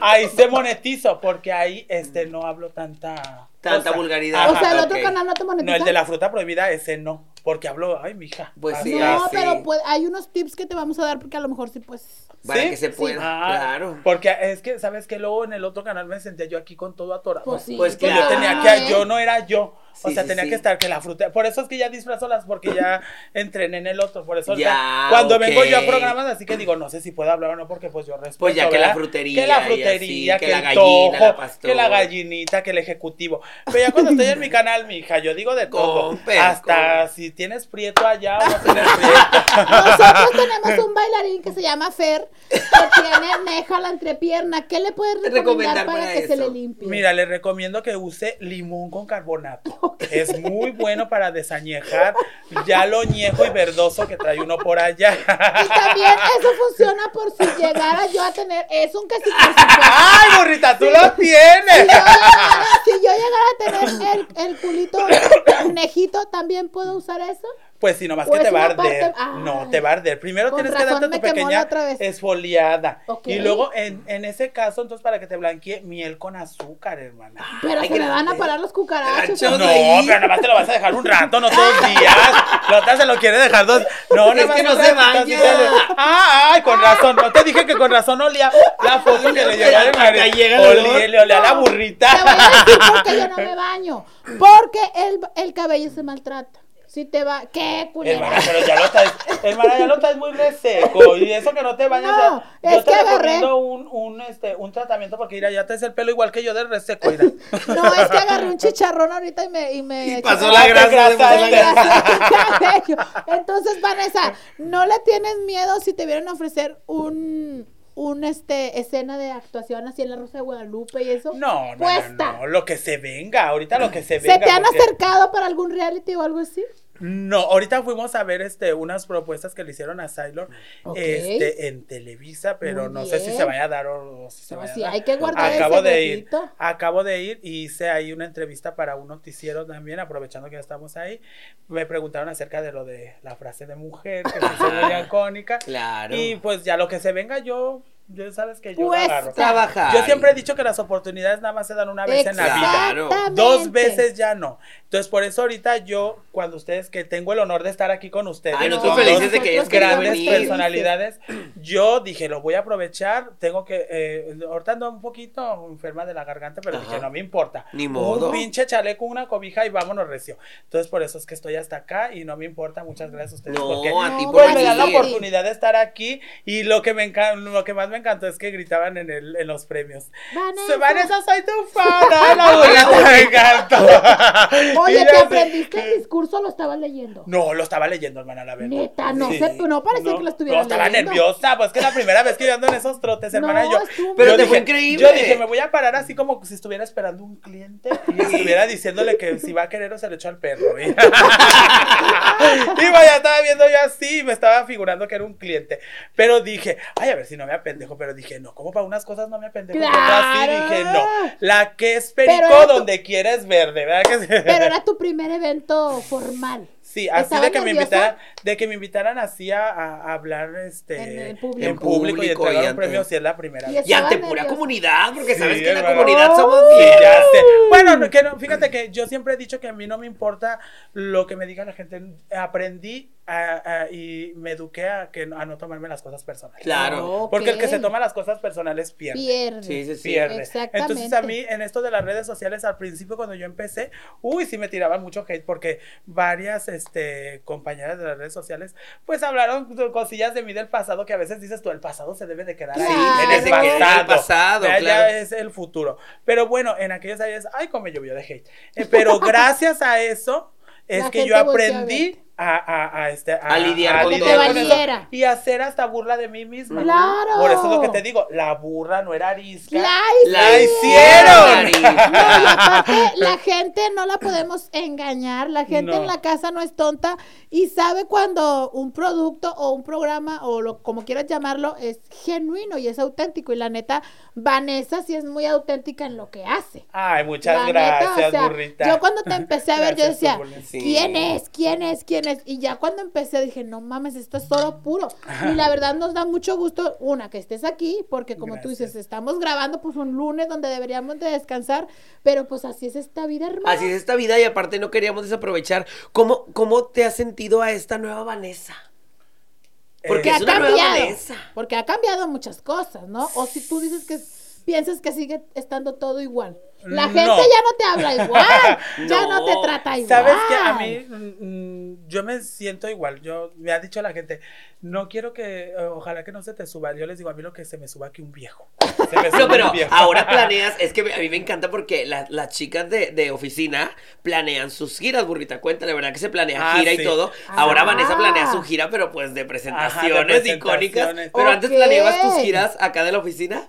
Ahí se monetizo, porque ahí este no hablo tanta. Tanta cosa. vulgaridad. o sea, el otro canal no te monetiza. No, el de la fruta prohibida, ese no. Porque hablo, ay, mija. Pues sí, No, ah, sí. pero pues, hay unos tips que te vamos a dar porque a lo mejor sí, pues. Para ¿Sí? que se pueda, Ah, claro. Porque es que, ¿sabes que Luego en el otro canal me sentía yo aquí con todo atorado. Pues sí. Pues Que claro. yo tenía que, ¿eh? yo no era yo. O Sí, sea, sí, tenía sí. que estar que la fruta. Por eso es que ya disfrazo las, porque ya entrené en el otro. Por eso Ya, cuando vengo yo a programas, así que digo, no sé si puedo hablar o no, porque pues yo respeto. Pues ya que la frutería Que la y frutería, así, que, que el la gallina, la que la gallinita, que el ejecutivo. Pero ya cuando estoy en mi canal, mi hija, yo digo de todo. Con perco. Hasta si tienes prieto allá o no tienes prieto. Nosotros tenemos un bailarín que se llama Fer, que tiene neja la entrepierna. ¿Qué le puedes recomendar, Recomendar para, para que se le limpie? Mira, le recomiendo que use limón con carbonato. Es muy bueno para desañejar ya lo ñejo y verdoso que trae uno por allá. Y también eso funciona por si llegara yo a tener. Es un supuesto. ¡Ay, burrita, tú lo Si yo tienes! llegara, si yo llegara a tener el, el culito nejito, ¿también puedo usar eso? Pues sí, nomás que es te va a parte- arder. No, te va a arder. Primero Con tienes que darte tu pequeña esfoliada. Y luego, en, en ese caso, entonces, para que te blanquee, miel con azúcar, hermana. Pero Ay, se que me van a te- parar los cucarachos. No, ahí. pero nada más te lo vas a dejar un rato, no todos los días. La otra se lo quiere dejar dos. No, Es nada más que no se baña. te- Ah, ay, con razón. No te dije que con razón olía la foto que le llegó al marido. Olía, le olía a la Te voy a burrita. decir por qué yo no me baño. Porque el, el cabello se maltrata. Si te va. ¿Qué culera? Hermana, pero ya lo traes, hermana, ya lo traes muy reseco. Y eso que no te bañas. No, ya- yo es te que agarré- recomiendo un, un, este, un tratamiento porque mira, ya traes el pelo igual que yo de reseco. Mira. No, es que agarré un chicharrón ahorita y me. Y, me Y pasó la grasa. Entonces, Vanessa, ¿no le tienes miedo si te vienen a ofrecer un, un este escena de actuación así en la Rosa de Guadalupe y eso? No, no, no, no, lo que se venga, ahorita lo que se venga. ¿Se te han porque- acercado para algún reality o algo así? No, ahorita fuimos a ver este unas propuestas que le hicieron a Sailor este en Televisa, pero no sé si se vaya a dar o, o si se No, vaya sí, a dar. hay que guardar acabo el de ir, acabo de ir y hice ahí una entrevista para un noticiero también, aprovechando que ya estamos ahí. Me preguntaron acerca de lo de la frase de mujer, que hizo muy icónica. Claro. Y pues ya lo que se venga yo, ya sabes que yo Pues, agarro. Trabajar. Yo siempre he dicho que las oportunidades nada más se dan una vez en la vida. Dos veces ya no. Entonces, por eso ahorita yo, cuando ustedes, que tengo el honor de estar aquí con ustedes, Ay, no, felices dos de que grandes venir. personalidades, yo dije, lo voy a aprovechar, tengo que, eh, ahorita ando un poquito enferma de la garganta, pero Ajá. dije, no me importa. Ni modo. Un pinche chaleco, una cobija y vámonos recio. Entonces, por eso es que estoy hasta acá y no me importa, muchas gracias a ustedes. No, porque a ti por pues me dan la oportunidad de estar aquí y lo que me lo que más me encantó es que gritaban en el en los premios. Vanessa. Vanessa, soy tu fan. Ay, la abuelita me encantó. Oye, ¿te aprendiste el discurso o lo estabas leyendo? No, lo estaba leyendo, hermana, la verdad. Neta, no sé, no parecía que lo estuvieras No, estaba leyendo. nerviosa, pues que es la primera vez que yo ando en esos trotes, hermana. No, yo, Pero te fue increíble. Yo dije, me voy a parar así como si estuviera esperando un cliente y estuviera diciéndole que si va a querer o se le echó al perro. Y, y vaya, estaba viendo yo así y me estaba figurando que era un cliente. Pero dije, ay, a ver si no me Pero dije, no, como para unas cosas no me apendejo. Claro. dije, no. La que es perico Pero era tu- donde quieres verde, ¿verdad que sí? Pero era tu primer evento formal. Sí, así ¿Estabas de que me invitaran, de que me invitaran así a, a hablar este En el público. en público y En público y entregar un premio si es la primera vez. Y ante pura comunidad, porque sabes que en la comunidad somos Sí, bien. Bueno, no, que no, fíjate que yo siempre he dicho que a mí no me importa lo que me diga la gente. Aprendí a- a- y me eduqué a, que, a no tomarme las cosas personales. Claro. Ok. Porque el que se toma las cosas personales pierde. Pierde. Sí, sí, sí. pierde. Exactamente. Entonces a mí en esto de las redes sociales al principio cuando yo empecé, uy, sí me tiraban mucho hate porque varias este compañeras de las redes sociales pues hablaron de cosillas de mí del pasado que a veces dices tú el pasado se debe de quedar Claro. ahí en el queda en el pasado. pasado, Ya- ya claro. es el futuro. Pero bueno, en aquellos años, ay, como me llovió de hate. Eh, pero gracias a eso es La que yo aprendí a, a, a, este, A lidiar con lidiar con Que eso valiera. y hacer hasta burla de mí misma. Claro. Por eso es lo que te digo, la burra no era arisca. La La hicieron. hicieron. No, y aparte, la gente no la podemos engañar, la gente No. en la casa no es tonta y sabe cuando un producto o un programa o lo, como quieras llamarlo es genuino y es auténtico y la neta, Vanessa sí es muy auténtica en lo que hace. Ay, muchas La neta, gracias, o sea, burrita. Yo cuando te empecé a ver, yo Gracias decía, volver. Sí. ¿quién es? ¿Quién es? ¿Quién es? Y ya cuando empecé dije, no mames, esto es oro puro. Y la verdad nos da mucho gusto, una, que estés aquí, porque como tú dices, estamos grabando pues un lunes donde deberíamos de descansar, pero pues así es esta vida, hermana. Así es esta vida y aparte no queríamos desaprovechar. ¿Cómo, cómo te has sentido a esta nueva Vanessa? Porque es ha una nueva cambiado, Vanessa. porque ha cambiado muchas cosas, ¿no? O si tú dices que piensas que sigue estando todo igual. La No. gente ya no te habla igual, ya no, No. te trata igual. Sabes que a mí mm, mm, yo me siento igual. Yo me ha dicho la gente, no quiero que, eh, ojalá que no se te suba. Yo les digo a mí lo que se me suba aquí un viejo. Se me sube No, un pero viejo. ahora planeas, es que a mí me encanta porque la- las chicas de, de oficina planean sus giras, burrita, cuenta, la verdad que se planea Ah, gira y todo. Ahora Ah. Vanessa planea su gira, pero pues de presentaciones presentaciones. icónicas. Pero antes Ok. planeabas tus giras acá de la oficina.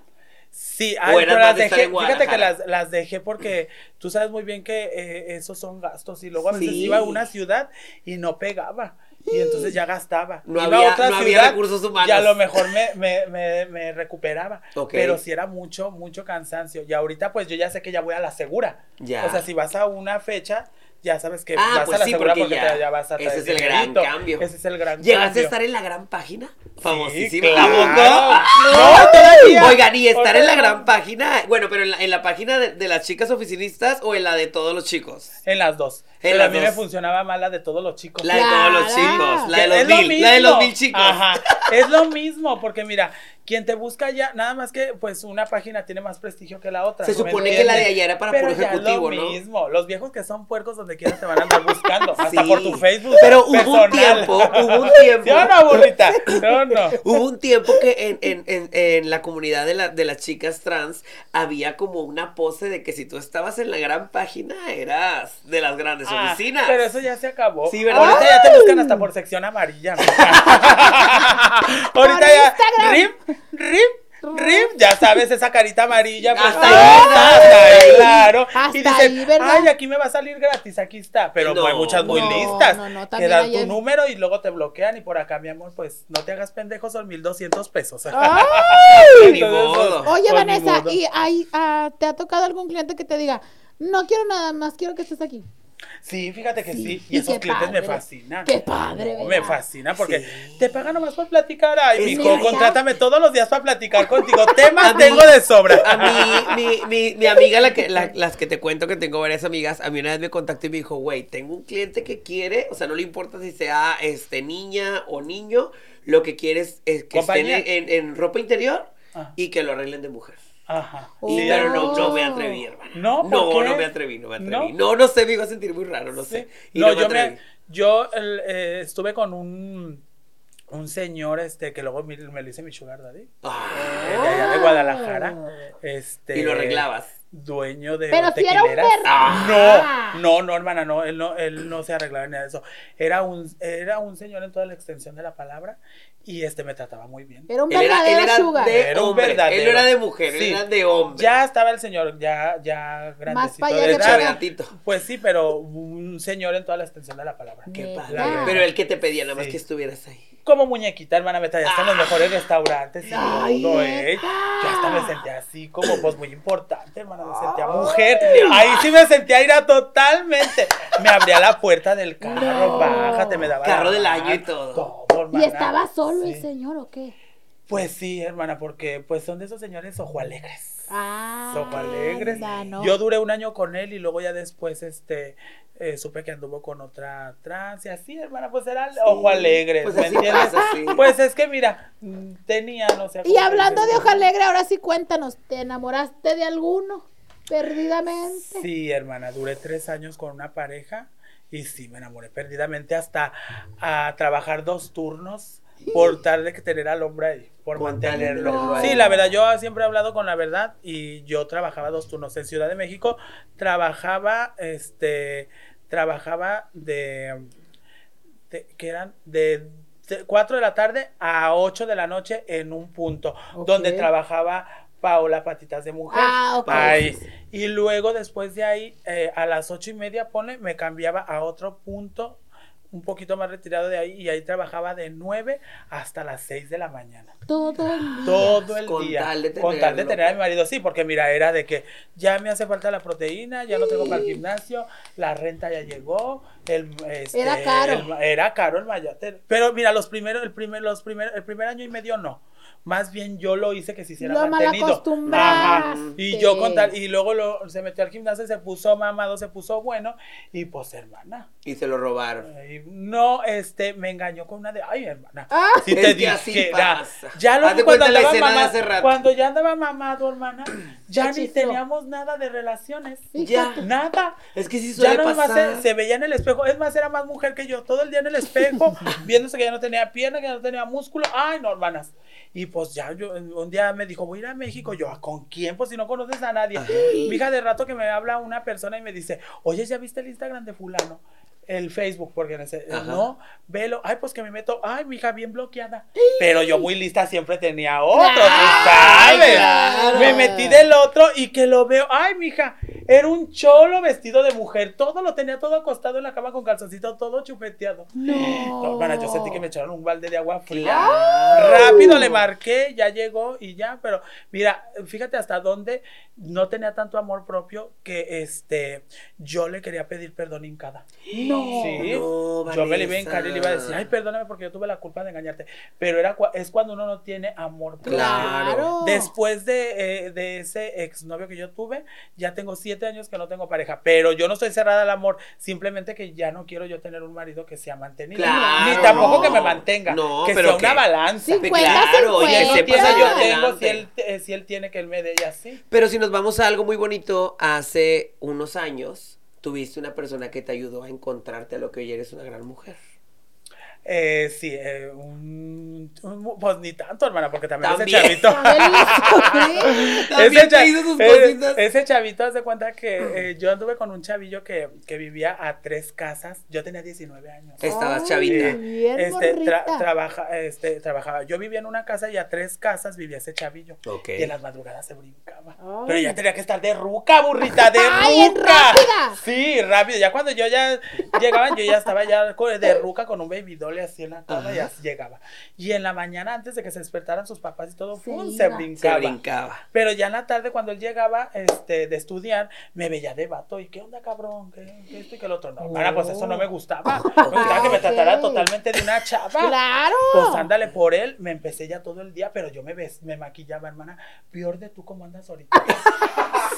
Sí, ay, pero las dejé, fíjate que las, las dejé porque tú sabes muy bien que eh, esos son gastos y luego a veces Sí. iba a una ciudad y no pegaba y entonces ya gastaba. No Iba a había- otra no había recursos humanos. Y a lo mejor me, me, me, me recuperaba, pero sí era mucho, mucho cansancio y ahorita pues yo ya sé que ya voy a la segura. Ya. O sea, si vas a una fecha, ya sabes que Ah, vas pues a la sí, segura porque porque, ya- te- ya vas a ese es el gran cambio. Ese es el gran ¿Llegaste cambio. a estar en la gran página? Famosísima. Sí, ¿A claro. No, todavía. Oigan, y estar en la gran página, bueno, pero en la, en la página de, de las chicas oficinistas o en la de todos los chicos. En las dos. En Pero las a mí dos. me funcionaba más la de todos los chicos. La de todos los chicos, la de los lo mil, la de los mil chicos. Ajá, es lo mismo, porque mira, quien te busca ya, nada más que pues una página tiene más prestigio que la otra. Se ¿tú me supone que la de allá era para Pero puro ya es ejecutivo, lo ¿no? mismo, los viejos que son puercos donde quiera te van a andar buscando, hasta por tu Facebook Pero hubo un tiempo, hubo un tiempo. ¿Sí o no, burrita? No, no. Hubo un tiempo que en, en, en, en la comunidad de, la, de las chicas trans había como una pose de que si tú estabas en la gran página eras de las grandes Ah, oficinas. pero eso ya se acabó. Sí, ¿verdad? Ahorita ya te buscan hasta por sección amarilla. Ahorita ya. Instagram. Rip, rip. Rip, ya sabes, esa carita amarilla. Pues, Hasta ahí ahí, está, hasta ahí, claro. Hasta y dicen, ahí, ¿verdad? ay, aquí me va a salir gratis, aquí está. Pero No, hay muchas muy no, listas. no, no, que dan tu en- número y luego te bloquean. Y por acá, mi amor, pues no te hagas pendejo, son 1200 pesos. Ni Entonces, modo. Oye, pues, Vanessa. ¿y hay, ah, te ha tocado algún cliente que te diga, no quiero nada más, quiero que estés aquí? Sí, fíjate que sí. Sí, Y y esos clientes me fascinan. Qué padre, me fascina porque Sí. te pagan nomás por platicar. Ay, mijo, que- contrátame todos los días para platicar contigo. Temas mí- tengo de sobra. A mí, mi, mi, mi amiga, la que, la- las que te cuento que tengo varias amigas, a mí una vez me contactó y me dijo, güey, tengo un cliente que quiere, o sea, no le importa si sea este niña o niño, lo que quiere es, es que Compañía. estén en, en ropa interior Ah. y que lo arreglen de mujer. Ajá. Y Sí, pero no, no me atreví, hermano. No, ¿por no, qué? no me atreví, no me atreví. ¿No? No, no, sé, me iba a sentir muy raro, no Sí. sé. Y No, no, me yo atreví. me, yo el, eh, estuve con un, un señor, este, que luego me, me lo hice mi sugar daddy, Ah, eh, de allá de Guadalajara, este. y lo arreglabas. Dueño de Pero si era un. No, no, no, hermana, no, él no, él no se arreglaba ni nada de eso. Era un, era un señor en toda la extensión de la palabra y este me trataba muy bien. Era un Él era, verdadero él era sugar. de Era un hombre, verdadero. él no era de mujer, Sí. él era de hombre. Ya estaba el señor, ya, ya grandecito pa' allá de edad. para. Pues sí, pero un señor en toda la extensión de la palabra. Qué padre. Pero el que te pedía nada más Sí. que estuvieras ahí. Como muñequita, hermana, me traía hasta en los Ah. mejores restaurantes y Ay, todo, neta. ¿eh? Yo hasta me sentía así como, pues, muy importante, hermana, me sentía mujer. Ahí sí me sentía ira totalmente. Me abría la puerta del carro, No. bájate, me daba Carro la del año y todo. ¿Y hermana. estaba solo el señor o qué? Pues sí, hermana, porque pues son de esos señores ojo alegres. Ah, Ojo alegres. anda, ¿no? Yo duré un año con él y luego ya después, este, eh, supe que anduvo con otra trans y así, hermana, pues era ojo alegre, Pues ¿me así entiendes? pasa, sí. Pues es que mira, tenía, no sé. Y hablando de hoja alegre, ahora sí cuéntanos, ¿te enamoraste de alguno? Perdidamente. Sí, hermana, duré tres años con una pareja y sí, me enamoré perdidamente hasta a trabajar dos turnos por tal de que tener al hombre ahí, por Con mantenerlo. Sí, la verdad, yo siempre he hablado con la verdad y yo trabajaba dos turnos en Ciudad de México, trabajaba, este, trabajaba de, de- que eran de, de 4 de la tarde a 8 de la noche en un punto, donde trabajaba Paola Patitas de Mujer. Ah, ok. Ahí. Y luego después de ahí, eh, a las ocho y media, pone, me cambiaba a otro punto, un poquito más retirado de ahí, y ahí trabajaba de 9 hasta las 6 de la mañana. Todo el día. Todo el Con día. tal de con tal de tener a mi marido, sí, porque mira, era de que ya me hace falta la proteína, ya no tengo para el gimnasio, la renta ya llegó, el, este, Era caro. el- era caro el mayate. Pero mira, los primeros, el primer, los primeros, el primer año y medio no. Más bien yo lo hice que se hiciera Lo mantenido. Ajá. Y yo con tal, y luego lo, se metió al gimnasio, se puso mamado, se puso bueno, y pues hermana. Y se lo robaron. Ay, No, este, me engañó con una de, ay, hermana. Ah. si te que así pasa. ya luego de cuando andaba mamá- cuando ya andaba mamado, hermana, ya ni teníamos nada de relaciones. Ya. Nada. Es que sí Ya suele nada más pasar. se, se veía en el espejo. Es más, era más mujer que yo. Todo el día en el espejo, viéndose que ya no tenía pierna, que ya no tenía músculo. Ay, no, hermanas. Y pues ya yo, un día me dijo, voy a ir a México. Yo, "¿Ah, ¿con quién? Pues si no conoces a nadie. Mi hija de rato que me habla una persona y me dice, oye, ¿ya viste el Instagram de fulano? El Facebook, porque en ese- Ajá. no, velo, ay, pues que me meto, ay, mi hija bien bloqueada. Pero yo muy lista siempre tenía otro, tú Ay, sabes. claro. Me metí del otro y que lo veo, ay, mija, era un cholo vestido de mujer, todo lo tenía todo acostado en la cama con calzoncito, todo chupeteado. No. No, yo sentí que me echaron un balde de agua fría. Claro. Rápido le marqué, ya llegó y ya, pero mira, fíjate hasta dónde no tenía tanto amor propio que este yo le quería pedir perdón hincada. No. Sí. No, yo me le iba a hincar y le iba a decir, ay, perdóname porque yo tuve la culpa de engañarte. Pero era es cuando uno no tiene amor propio. Claro. Después de, eh, de ese exnovio que yo tuve, ya tengo siete años que no tengo pareja. Pero yo no estoy cerrada al amor. Simplemente que ya no quiero yo tener un marido que sea mantenido. Claro, Ni tampoco no. que me mantenga. No, que pero sea una balanza. Sí, 50, Claro, y él no 50. sepas tiene, yo tengo. Si él, eh, si él tiene, que él me dé y así. Pero si nos vamos a algo muy bonito, hace unos años tuviste una persona que te ayudó a encontrarte a lo que hoy eres una gran mujer. Eh, sí, eh, un, un- pues ni tanto, hermana, porque también, También. ese chavito. También ese, cha- hizo sus eh, ese chavito, hace cuenta que eh, yo anduve con un chavillo que, que vivía a tres casas. Yo tenía 19 años. Estabas chavita. Bien Este, tra- trabaja, este, trabajaba. Yo vivía en una casa y a tres casas vivía ese chavillo. Ok. Y en las madrugadas se brincaba. Ay. Pero ya tenía que estar de ruca, burrita, de Ay, ruca. rápida. Sí, rápido. Ya cuando yo ya llegaban, yo ya estaba ya de ruca con un baby doll así en la cama y así llegaba. Y en la mañana, antes de que se despertaran sus papás y todo, Se ¡fum! iba. se Se brincaba. brincaba. Pero ya en la tarde, cuando él llegaba este, de estudiar, me veía de vato. ¿Y qué onda, cabrón? ¿Qué, qué esto y qué lo otro? No, hermana, pues eso no me gustaba. Me gustaba que me tratara totalmente de una chava. Claro. Pues ándale por él, me empecé ya todo el día, pero yo me ves, me maquillaba, hermana. Peor de tú cómo andas ahorita.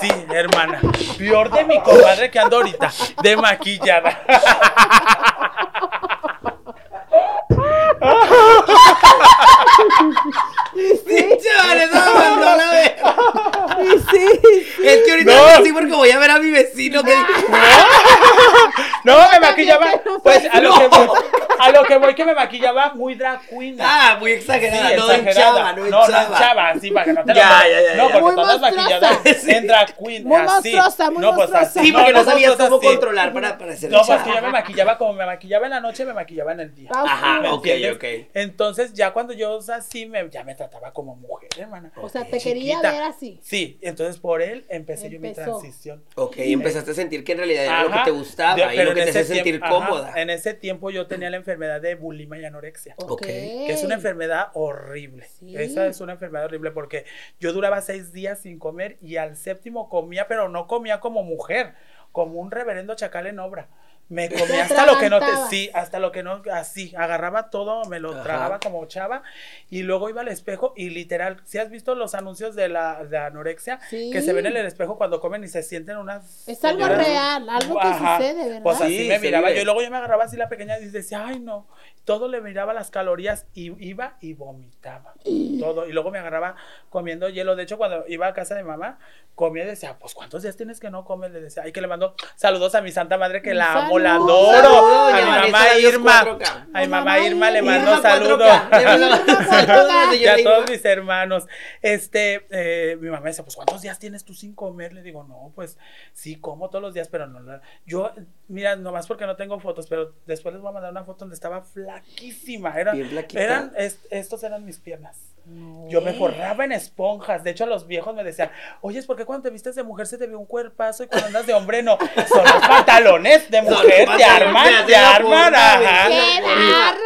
Sí, hermana. Peor de mi comadre que ando ahorita, de maquillada. Pinche Vanessa me mandó a la verga. Sí, Es que ahorita No. no. sí porque voy a ver a mi vecino que No, me maquillaba, que no pues a lo que a lo que voy que me maquillaba muy drag queen. Ah, muy exagerada, Sí, no en exagerada. chava, no en no, chava. en chava, sí, para que no te Ya, lo ya, ya, No, porque Muy todas maquilladas Sí. en drag queen. Muy así. monstruosa, muy no, pues monstruosa. así. Sí, porque no, sabías monstruosa, cómo controlar para, para hacer No, pues que yo me maquillaba como me maquillaba en la noche, me maquillaba en el día. Ajá, ¿Me ok, ok. Entonces, ya cuando yo así, me, ya me trataba como mujer, hermana. O sea, te quería ver así. Sí, entonces por él empecé yo mi transición. Ok, empezaste a sentir que en realidad era lo que Ajá. te gustaba y lo que te hacía sentir ajá, cómoda. En ese tiempo yo tenía la enfermedad de bulimia y anorexia. Ok. Que es una enfermedad horrible. Sí. Esa es una enfermedad horrible porque yo duraba seis días sin comer y al séptimo comía, pero no comía como mujer, como un reverendo chacal en obra. Me comía hasta lo que no te, sí, hasta lo que no, así, agarraba todo, me lo Ajá. tragaba como chava y luego iba al espejo y literal, si has visto los anuncios de la de anorexia, Sí. que se ven en el espejo cuando comen y se sienten unas Es algo señoras- real, algo que sucede, ¿verdad? Pues así Sí, me miraba yo y luego yo me agarraba así la pequeña y decía, ay no, todo le miraba las calorías y iba y vomitaba. Todo. Y luego me agarraba comiendo hielo. De hecho, cuando iba a casa de mamá, comía y decía, pues ¿cuántos días tienes que no comer? Le decía, ay que le mando saludos a mi santa madre que la amo, la adoro. A mi mamá Irma. 4K. A mi Mamá Irma le mando saludos. 4K. Irma, saludos, y a todos mis hermanos. Este, eh, mi mamá decía, pues ¿cuántos días tienes tú sin comer? Le digo, no, pues sí, como todos los días, pero no. la- Yo, mira, nomás porque no tengo fotos, pero después les voy a mandar una foto donde estaba flaquísima. Eran, eran es- estos eran mis piernas. Yo me forraba en esponjas. De hecho, los viejos me decían, oye, ¿es por qué cuando te vistes de mujer se te ve un cuerpazo y cuando andas de hombre no? Son los pantalones de mujer, te arman, te arman, ajá.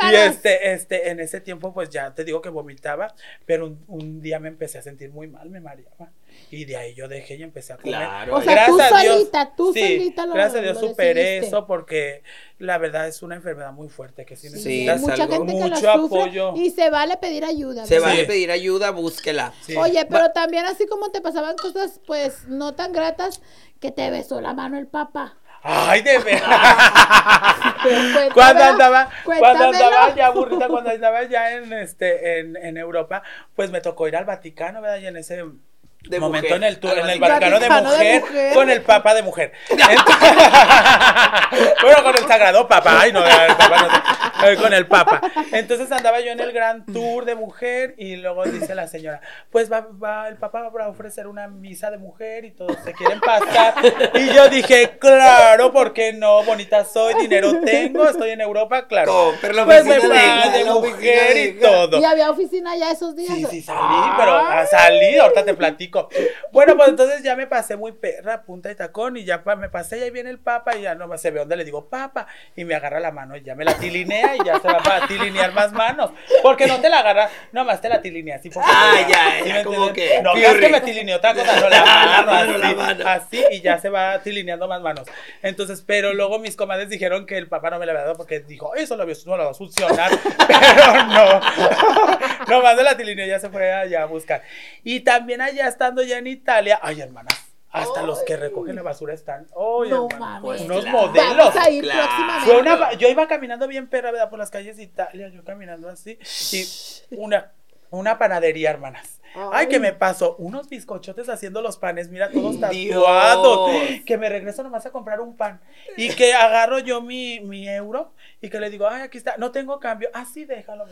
Me ¡Qué hacen Y- este, este, en ese tiempo, pues ya te digo que vomitaba, pero un, un día me empecé a sentir muy mal, me mareaba. Y de ahí yo dejé y empecé a comer. Claro. O sea, tú solita, tú sí, solita lo- Gracias a Dios superé decidiste. eso porque la verdad es una enfermedad muy fuerte que sí, Sí, necesitas mucha algo. gente que lo mucho sufre apoyo. y se vale pedir ayuda. Se vale Sí. pedir ayuda, búsquela. Sí. Oye, pero también así como te pasaban cosas pues no tan gratas que te besó la mano el papá. Ay, de verdad. Cuando andaba, cuando andaba ya burrita, cuando andaba ya en este, en, en Europa, pues me tocó ir al Vaticano, ¿verdad? Y en ese De momento mujer. en el en el Vaticano. De, mujer, con el Papa de mujer. Entonces- bueno, con el Sagrado Papa, ay no, el Papa no sé, eh, con el Papa. Entonces andaba yo en el gran tour de mujer y luego dice la señora, pues va, va el Papa va a ofrecer una misa de mujer y todos se quieren pasar. Y yo dije, claro, ¿por qué no? Bonita soy, dinero tengo, estoy en Europa, claro. Compre la pues me oficina de- de mujer de- y todo. Y había oficina ya esos días. Sí, sí, salí, pero a salir, ahorita te platico. Bueno, pues entonces ya me pasé muy perra, punta y tacón, y ya me pasé, y ahí viene el papa, y ya no se ve dónde le digo papa, y me agarra la mano, y ya me la tilinea, y ya se va para tilinear más manos. Porque no te la agarra, nomás te la tilinea así. Ah, ya, ¿Sí ya, como que No, creas que me tilineó otra cosa, no la mano, la así, mano. así, y ya se va tilineando más manos. Entonces, pero luego mis comadres dijeron que el papá no me la había dado porque dijo, eso lo había- no lo va a funcionar, pero no. Nomás de la tilinea ya se fue allá a buscar. Y también allá estando ya en Italia, ay, hermanas, hasta los que recogen la basura están, ay, No hermana, mames. Unos claro. modelos. Vamos a ir Claro. próximamente. Fue una, yo iba caminando bien perra, ¿verdad? Por las calles de Italia, yo caminando así. Y una, una panadería, hermanas. Ay, que me pasó unos bizcochotes haciendo los panes, mira, todos tatuados. Dios. Que me regreso nomás a comprar un pan. Y que agarro yo mi, mi euro y que le digo, ay, aquí está, no tengo cambio. Ah, sí, déjalo.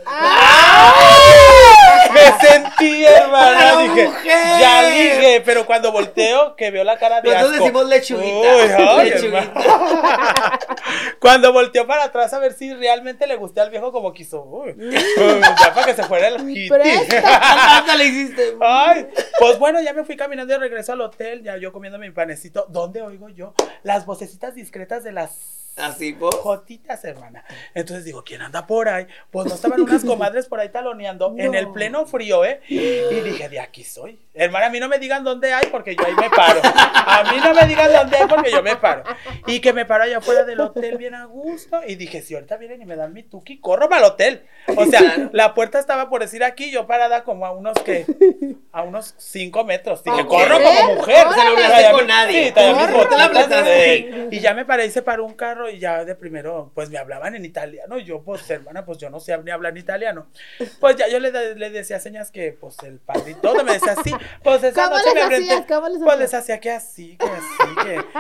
Me sentí, hermana. ¡La Dije, mujer! ya dije, pero cuando volteo, que veo la cara de Nosotros asco. decimos lechuguita. Uy, ay, Lechuguita. Cuando volteó para atrás a ver si realmente le gusté al viejo como quiso. Uy, uy, ya para que se fuera el hit. Le hiciste. Ay, pues bueno, ya me fui caminando de regreso al hotel, ya yo comiendo mi panecito. ¿Dónde oigo yo? Las vocecitas discretas de las Así, pues. jotitas, hermana. Entonces digo, ¿quién anda por ahí? Pues no estaban unas comadres por ahí taloneando en el pleno frío, ¿eh? Y dije, de aquí soy. Hermana, a mí no me digan dónde hay porque yo ahí me paro. A mí no me digan dónde hay porque yo me paro. Y que me paro allá afuera del hotel bien a gusto. Y dije, si ahorita vienen y me dan mi tuki, corro para el hotel. O sea, la puerta estaba por decir aquí, yo parada como a unos que, a unos 5 metros. Dije, corro como mujer. O sea, no Traía con nadie. Sí, la de- Y ya me paré y se paró un carro y ya de primero, pues me hablaban en italiano. Y yo, pues, hermana, pues yo no sé ni hablar italiano. Pues ya yo le, le decía señas que, pues, el padre y todo me decía así. Pues esa ¿Cómo noche les me aprendí. hacías? ¿Cómo les Pues les hacía que así, que así,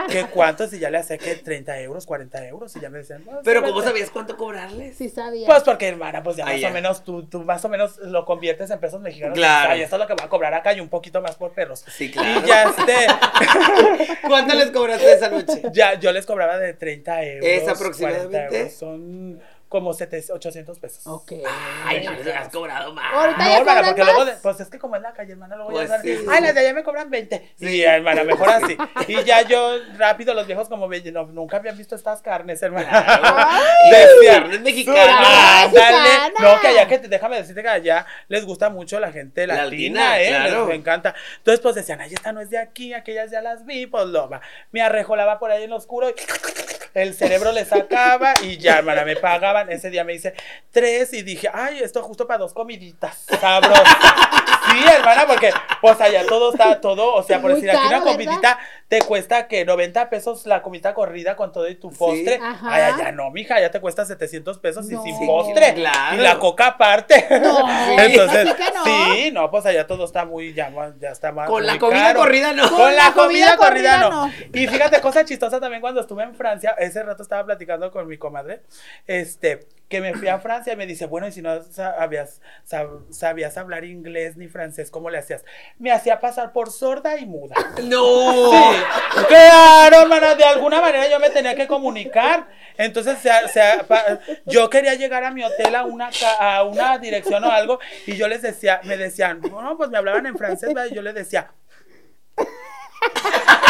que, que cuántos. Y ya le hacía que 30 euros, 40 euros. Y ya me decían, pues, Pero. ¿cómo sabías cuánto cobrarles? Sí sabía. Pues porque, hermana, pues ya Ah, más ya. o menos tú, tú más o menos lo conviertes en pesos mexicanos. Claro. Ay, esto es lo que va a cobrar acá y un poquito más por perros. Sí, claro. Y ya este, ¿Cuánto les cobraste esa noche? ya yo les cobraba de 30 euros. ¿Es 40 aproximadamente? euros, son como 700, 800 pesos. Ok. Ay, no les has cobrado más. Ahorita No, ya hermana, porque luego, más. de- pues es que como es la calle, hermana, luego Pues ya sí, ay, las de allá me cobran 20. Sí, Sí. hermana, mejor así. Y ya yo, rápido, los viejos como, ve- no, nunca habían visto estas carnes, hermana. Claro. Decía, Carne mexicana. "Ah, ándale". Mexicana. No, que allá que te, déjame decirte que allá les gusta mucho la gente La latina, latina, ¿eh? claro. Les encanta. Entonces, pues decían, ay, esta no es de aquí, aquellas ya las vi, pues lo va. Me arrejolaba por ahí en lo oscuro y el cerebro le sacaba y ya, hermana, me pagaban. Ese día me hice tres y dije, ay, esto es justo para dos comiditas. Sabroso. Sí, hermana, porque pues allá todo está, todo, o sea, por Muy decir, aquí una comidita te cuesta que 90 pesos la comida corrida con todo y tu postre. Ajá. Ay, allá no, mija, ya te cuesta 700 pesos y No. sin Sí, postre. claro. Y la coca aparte. No, Entonces, que no. sí, no, pues allá todo está muy, ya, ya está más. Con la muy comida caro. corrida no. Con la comida corrida no. no. Y fíjate, cosa chistosa también cuando estuve en Francia, ese rato estaba platicando con mi comadre, este, que me fui a Francia y me dice, bueno, y si no sabías, sab- sabías hablar inglés ni francés, ¿cómo le hacías? Me hacía pasar por sorda y muda. No. Sí, claro, hermana, de alguna manera yo me tenía que comunicar. Entonces, se- se- pa- yo quería llegar a mi hotel a una, a una dirección o algo y yo les decía, me decían, no, pues me hablaban en francés, ¿verdad? y yo les decía,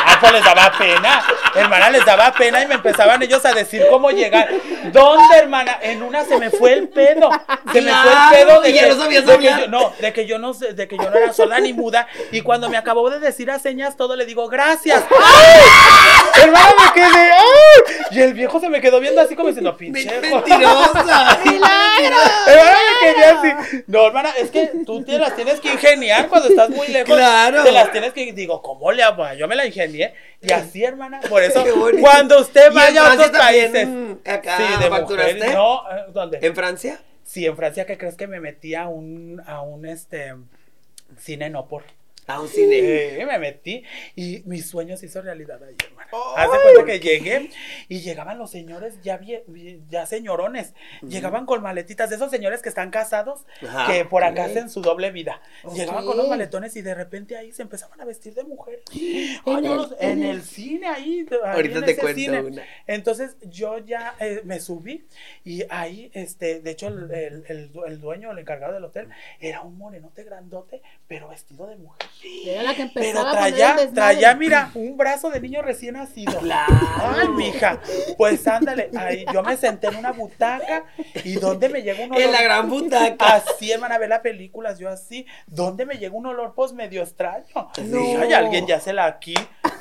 Ah, pues les daba pena, hermana, les daba pena y me empezaban ellos a decir cómo llegar. ¿Dónde, hermana? En una se me fue el pedo. Se me fue el pedo de que, no de que yo, no, de que yo no de que yo no era sorda ni muda. Y cuando me acabó de decir a señas todo, le digo, gracias. ¡Ay! Hermana, me quedé. ¡ay! Y el viejo se me quedó viendo así como diciendo, pinche. Men- jo-". Mentirosa. Hermana, me quedé así. No, hermana, es que tú te las tienes que ingeniar cuando estás muy lejos. Claro. Te las tienes que. Digo, ¿cómo le hago? Yo me la ingenié. Y así, hermana. Por eso, cuando usted ¿Y en vaya a otros países. acá, sí, de facturaste? No, eh, ¿dónde? ¿En Francia? Sí, en Francia, ¿qué crees que me metí a un, a un este cine no por? A un cine. Eh, me metí y mi sueño se hizo realidad ahí, hermana. Haz de cuenta que llegué y llegaban los señores ya vie- ya señorones. Llegaban con maletitas de esos señores que están casados, Ajá, que por acá hacen su doble vida. Llegaban con los maletones y de repente ahí se empezaban a vestir de mujer. Ay, En el- los- en en el- el cine ahí. ahí Ahorita en te cuento cine. una. Entonces yo ya eh, me subí y ahí, este, de hecho, el, el- el dueño, el encargado del hotel, era un morenote grandote, pero vestido de mujer. Era la que Pero empezaba a poner traía, traía, mira, un brazo de niño recién nacido. Claro. Ay, mija, pues ándale, ahí yo me senté en una butaca y ¿dónde me llega un olor? En la gran butaca. Así, hermana, ver las películas, yo así, ¿dónde me llega un olor pues medio extraño? No. Dije, ay, alguien ya se la aquí,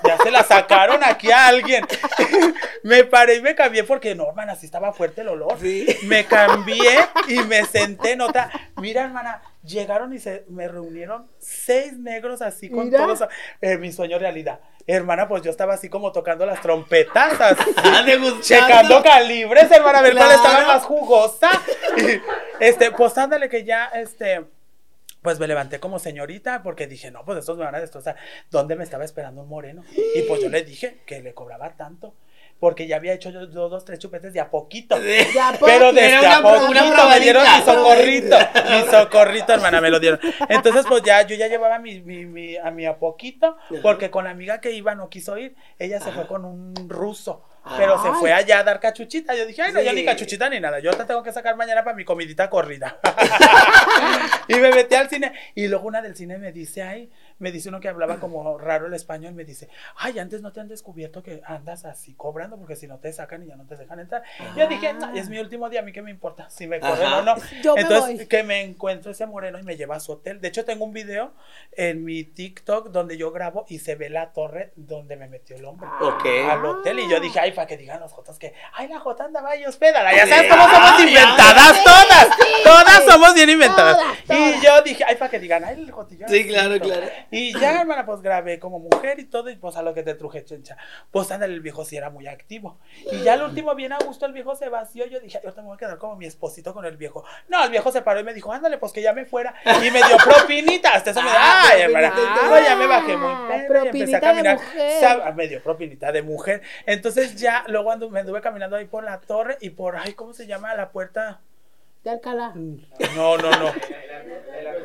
ya se la sacaron aquí a alguien. me paré y me cambié porque no, hermana, sí estaba fuerte el olor. Sí. Me cambié y me senté en otra. Mira, hermana, llegaron y se me reunieron seis negros así con Mira. todos. eh, mi sueño realidad. Hermana, pues yo estaba así como tocando las trompetas, así. Ah. Checando calibres, hermana, a ver cuál Claro. estaba más jugosa. Y, este, pues ándale que ya, este, pues me levanté como señorita porque dije, no, pues estos me van a destrozar. ¿Dónde me estaba esperando un moreno? Y pues yo le dije que le cobraba tanto. Porque ya había hecho yo dos, dos, tres chupetes de a poquito. De a Pero desde a poquito una me dieron mi socorrito. Mi socorrito, hermana, me lo dieron. Entonces, pues ya, yo ya llevaba mi, mi, mi- a mi a poquito. Porque con la amiga que iba no quiso ir. Ella se fue con un ruso. Pero se fue allá a dar cachuchita. Yo dije, ay, no, yo ni cachuchita ni nada. Yo te tengo que sacar mañana para mi comidita corrida. y me metí al cine. Y luego una del cine me dice, ay, me dice uno que hablaba como raro el español, me dice, ay, antes no te han descubierto que andas así cobrando, porque si no te sacan y ya no te dejan entrar. Yo dije, "No, es mi último día, a mí qué me importa, si me corren Ajá. o no. Yo me Entonces, voy. que me encuentro ese moreno y me lleva a su hotel. De hecho, tengo un video en mi TikTok donde yo grabo y se ve la torre donde me metió el hombre. Ok. Al hotel y yo dije, ay, para que digan los jotas que, ay, la jota andaba ahí hospédala. Ya sabes cómo somos Ay, inventadas todas. sí. Todas somos bien inventadas. Todas, Y todas. yo dije, ay, para que digan, ay, el jotillo. Sí, claro, claro. Y ya, hermana, pues grabé como mujer y todo, y pues a lo que te truje, chencha. Pues ándale, el viejo sí era muy activo. Y ya al último, bien a gusto, el viejo se vació. Yo dije, yo te me voy a quedar como mi esposito con el viejo. No, el viejo se paró y me dijo, ándale, pues que ya me fuera. Y me dio propinita. Hasta eso me dio, Ah, ay, hermana. propinita. No, ya me bajé muy Ah, perra y empecé a caminar. Sab- ah, Me dio propinita de mujer. Entonces ya, luego andu- me anduve caminando ahí por la torre y por, ay, ¿cómo se llama? La puerta. De Alcalá. No, no, no.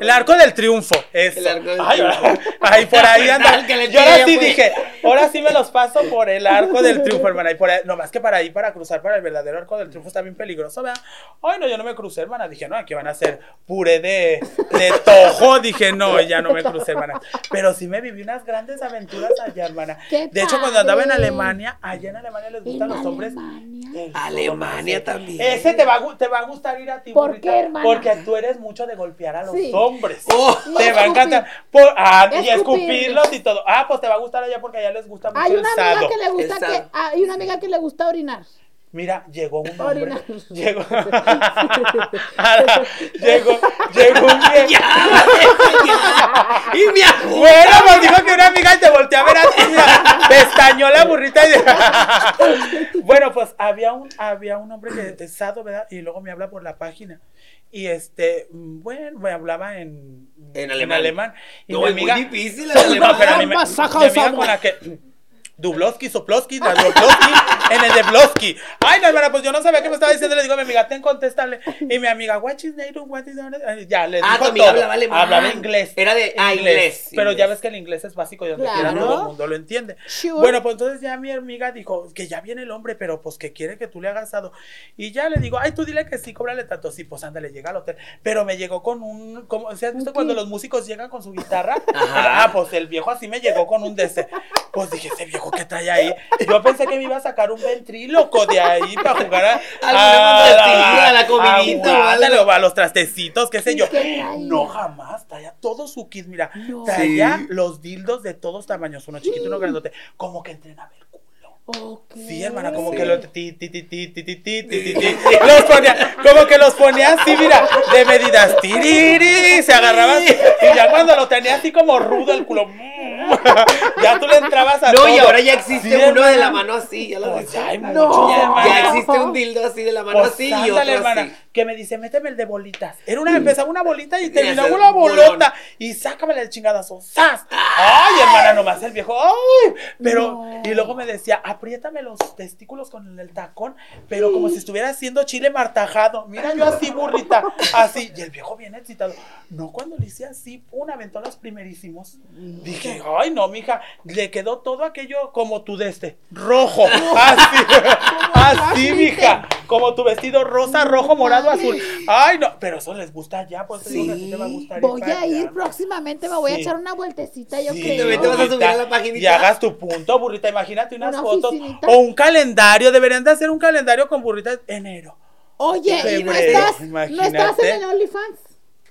El arco del triunfo. Eso. El arco del ay, triunfo. ay, por ahí anda. al que le Yo ahora sí dije, ahora sí me los paso por el arco del triunfo, hermana. Y por ahí, no más que para ahí, para cruzar para el verdadero arco del triunfo está bien peligroso, ¿verdad? Ay, no, yo no me crucé, hermana. Dije, no, aquí van a hacer puré de, de tojo. Dije, no, ya no me crucé, hermana. Pero sí me viví unas grandes aventuras allá, hermana. ¡Qué De hecho, cuando andaba en! Alemania, allá en Alemania les gustan ¿En los hombres. Alemania? Alemania también. Ese te va, te va a gustar ir a ti, ¿Por burrita, qué, hermana? Porque tú eres mucho de golpear a los Sí. hombres. Oh. Te va a encantar. Por- ah, y Escupir. escupirlos y todo. Ah, pues te va a gustar allá porque allá les gusta mucho Hay el una sado. amiga que le gusta El que sado. hay una amiga que le gusta orinar. Mira, llegó un hombre. Orina. Llegó. Llegó, llegó un viejo. Y mi abuela. Bueno, pues dijo que una amiga te volteó a ver a ti, pestañó la burrita y... Bueno, pues había un, había un hombre que es sado, ¿verdad? Y luego me habla por la página. Y este, mm, bueno, me hablaba en, En alemán. Y No, mi es amiga, muy difícil el No, alemán. pero a mí me- Masaja mi amiga con la que... Dublowski, Soplowski, Dublowski, en el de Blowski. Ay, no, hermana, pues yo no sabía qué me estaba diciendo. Le digo a mi amiga, ten, contéstale. Y mi amiga, what is name, what is? Ya, le Ah, dijo tu amiga hablaba alemán. Hablaba inglés. Era de- ah, inglés, Pero ya ves que el inglés es básico y donde Claro. quiera todo el mundo lo entiende. Sure. Bueno, pues entonces ya mi amiga dijo que ya viene el hombre, pero pues que quiere que tú le hagas sado. Y ya le digo, ay, tú dile que sí, cóbrale tanto. Sí, pues ándale, llega al hotel. Pero me llegó con un, como, ¿se has visto ¿Un cuando los músicos llegan con su guitarra? Ajá. Ah, pues el viejo así me llegó con un de ese. Pues dije, ese viejo que trae ahí. Yo pensé que me iba a sacar un ventríloco de ahí para jugar a, Alguna contratilla, a la comidita a, a los trastecitos, qué sé yo. No, jamás, traía todo su kit, mira. No. Traía Sí. los dildos de todos tamaños, uno chiquito y uno grandote, como que entrenaba el culo. Ok. Sí, hermana, como Sí. que lo ti, ti, ti, ti, ti, ti, ti, ti, ti, los ponía, como que los ponía así, mira, de medidas, tiriri, se agarraban, y ya cuando lo tenía así como rudo el culo, mm, ya tú le entrabas a No, todo. y ahora ya existe Sí, uno de la mano así, ya lo Pues No. Ya, existe un dildo así de la mano Pues así y ándale, otro hermana, así. Que me dice, méteme el de bolitas. Era una, empezaba una bolita y terminaba una bolota. Y sácamela el chingadazo. ¡Sas! Ay, hermana, nomás el viejo. ¡Ay! Pero, No. y luego me decía, apriétame los testículos con el tacón, pero como si estuviera haciendo chile martajado. Mira, yo así, burrita, así. Y el viejo bien excitado. No, cuando le hice así, un aventó los primerísimos. Dije, ay, no, mija, le quedó todo aquello como tu de este, rojo. Así, así, mija. Como tu vestido rosa, rojo, morado, azul. Ay, no, pero eso les gusta ya, pues ti te va a gustar. Voy a ir allá. próximamente, me voy a Sí. echar una vueltecita, yo Sí, creo. también te vas a subir a la paginita. Y hagas tu punto, burrita. Imagínate unas Una fotos. oficinita. O un calendario. Deberían de hacer un calendario con burrita de enero. Oye, ¿y no Febrero, estás, no estás en el OnlyFans?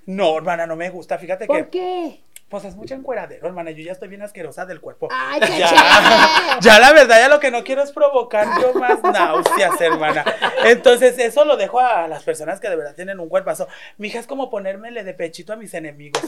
No, hermana, no me gusta. Fíjate ¿Por que qué? Pues es mucho encueradero, hermana. Yo ya estoy bien asquerosa del cuerpo. Ay, qué ya, chévere. ya la verdad, ya lo que no quiero es provocar yo más náuseas, hermana. Entonces, eso lo dejo a las personas que de verdad tienen un cuerpazo. Mi hija es como ponérmele de pechito a mis enemigos.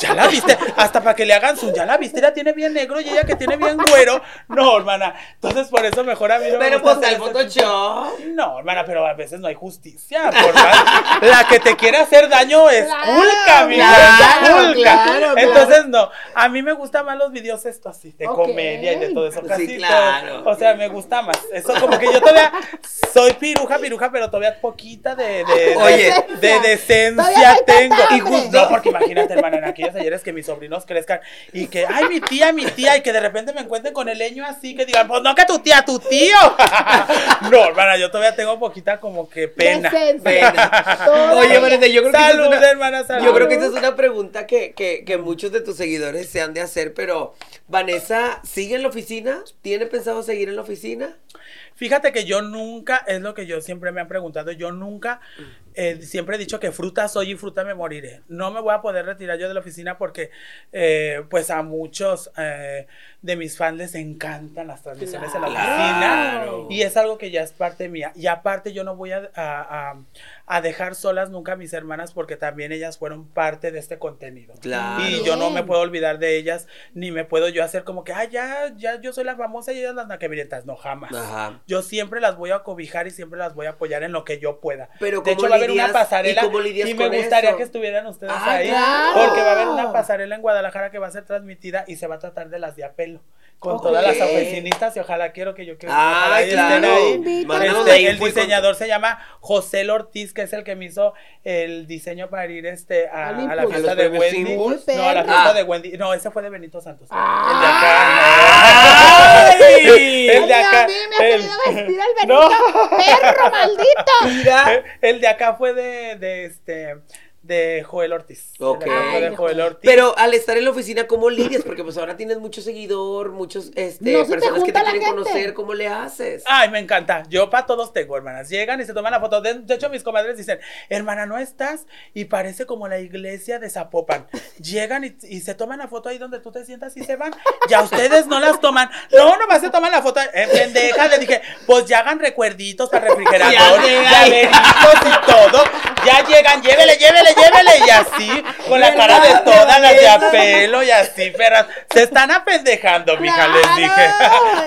Ya la viste, hasta para que le hagan su, ya la viste, ella tiene bien negro y ella que tiene bien güero. No, hermana. Entonces, por eso mejor a mí no me Pero gusta pues tipo- Photoshop. no, hermana, pero a veces no hay justicia. Por más- la que te quiere hacer daño es Claro, Ulca, mija, claro, es Ulca. claro, claro. Entonces, no. A mí me gustan más los videos estos así, de comedia y de todo eso. Sí, Casi claro. todo. O sea, me gusta más. Eso como que yo todavía soy piruja, piruja, pero todavía poquita de, de, de- Oye. de decencia tengo. Y justo, no, porque imagínate, hermana, en aquellos ayeres que mis sobrinos crezcan y que, ay, mi tía, mi tía, y que de repente me encuentren con el leño así, que digan, pues no, que tu tía, tu tío. no, hermana, yo todavía tengo poquita como que pena. Decencia. Pena. Oye, Vanessa, yo creo que esa es Salud, una- hermana, salud. Yo creo que esa es una pregunta que, que, que muchos de tus seguidores se han de hacer, pero Vanessa, ¿sigue en la oficina? ¿Tiene pensado seguir en la oficina? Fíjate que yo nunca, es lo que yo siempre me han preguntado, yo nunca, eh, siempre he dicho que fruta soy y fruta me moriré. No me voy a poder retirar yo de la oficina porque, eh, pues a muchos eh, de mis fans les encantan las transmisiones en la Claro. oficina y es algo que ya es parte mía. Y aparte yo no voy a, a- dejar solas nunca a mis hermanas porque también ellas fueron parte de este contenido. Claro. Y yo no me puedo olvidar de ellas, ni me puedo yo hacer como que, ah, ya, ya, yo soy la famosa y ellas las naquebrientas. No, jamás. Ajá. Yo siempre las voy a cobijar y siempre las voy a apoyar en lo que yo pueda. Pero de ¿cómo hecho, va a haber una pasarela y me gustaría eso? que estuvieran ustedes Ah, ahí. claro. Porque va a haber una pasarela en Guadalajara que va a ser transmitida y se va a tratar de las de apelo. Con todas las oficinistas y ojalá quiero que yo quiero que Ah, estén claro. ahí. Este, el diseñador se llama José Ortiz, que es el que me hizo el diseño para ir este a, la fiesta ¿A los de Wendy. No, a la fiesta Ah. de Wendy. No, ese fue de Benito Santos. ¡Ay! El de acá. el de Ay, acá. a mí me ha el- vestir No. Benito. ¡Perro maldito! Mira. El de acá fue de, de este de Joel Ortiz. Ok. de de Joel. Ortiz. Pero al estar en la oficina, ¿cómo lidias? Porque pues ahora tienes mucho seguidor, muchos este, No se te personas que te quieren gente. conocer. ¿Cómo le haces? Ay, me encanta. Yo para todos tengo, hermanas. Llegan y se toman la foto. De, de hecho, mis comadres dicen, hermana, no estás. Y parece como la iglesia de Zapopan. Llegan y, y se toman la foto ahí donde tú te sientas y se van. Ya ustedes no las toman. No, nomás se toman la foto. Eh, pendeja, le dije, pues ya hagan recuerditos para refrigerador, llaveritos y todo. Ya llegan, llévele, llévele, llévele. Y así, con la cara de todas las de apelo y así, perras. Se están apendejando, mija, les dije.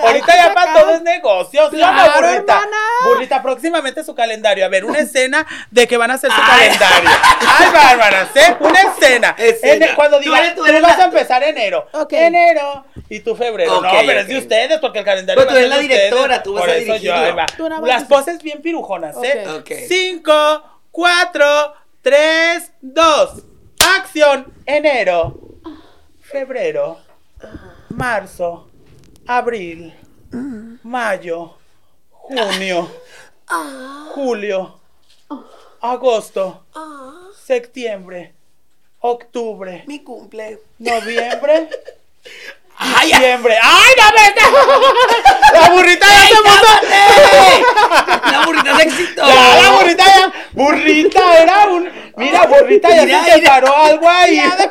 Ahorita ya para todo es negocio. ¿sí o no, Claro, burrita? hermana. Burrita, próximamente su calendario. A ver, una escena de que van a hacer su Ay. calendario. Ay, bárbaras, ¿eh? Una escena. Escena. En- cuando Tú digan, eres- tú, vas la- a empezar enero. Enero. Y tú febrero. No, pero es de ustedes, porque el calendario Pero tú eres la directora, tú vas Por a yo, ahí va. Las poses bien pirujonas, ¿eh? Cinco, cuatro, tres, dos. Acción. Enero. Febrero. Marzo. Abril. Mayo. Junio. Julio. Agosto. Septiembre. Octubre. Mi cumple. Noviembre. ¡Ay, Diciembre. ¡Ay, no me La burrita ya se puso. La burrita éxito. Ya, la burrita ya. Burrita era un. Mira, burrita ya Mira, se mira. separó algo ahí. Ya me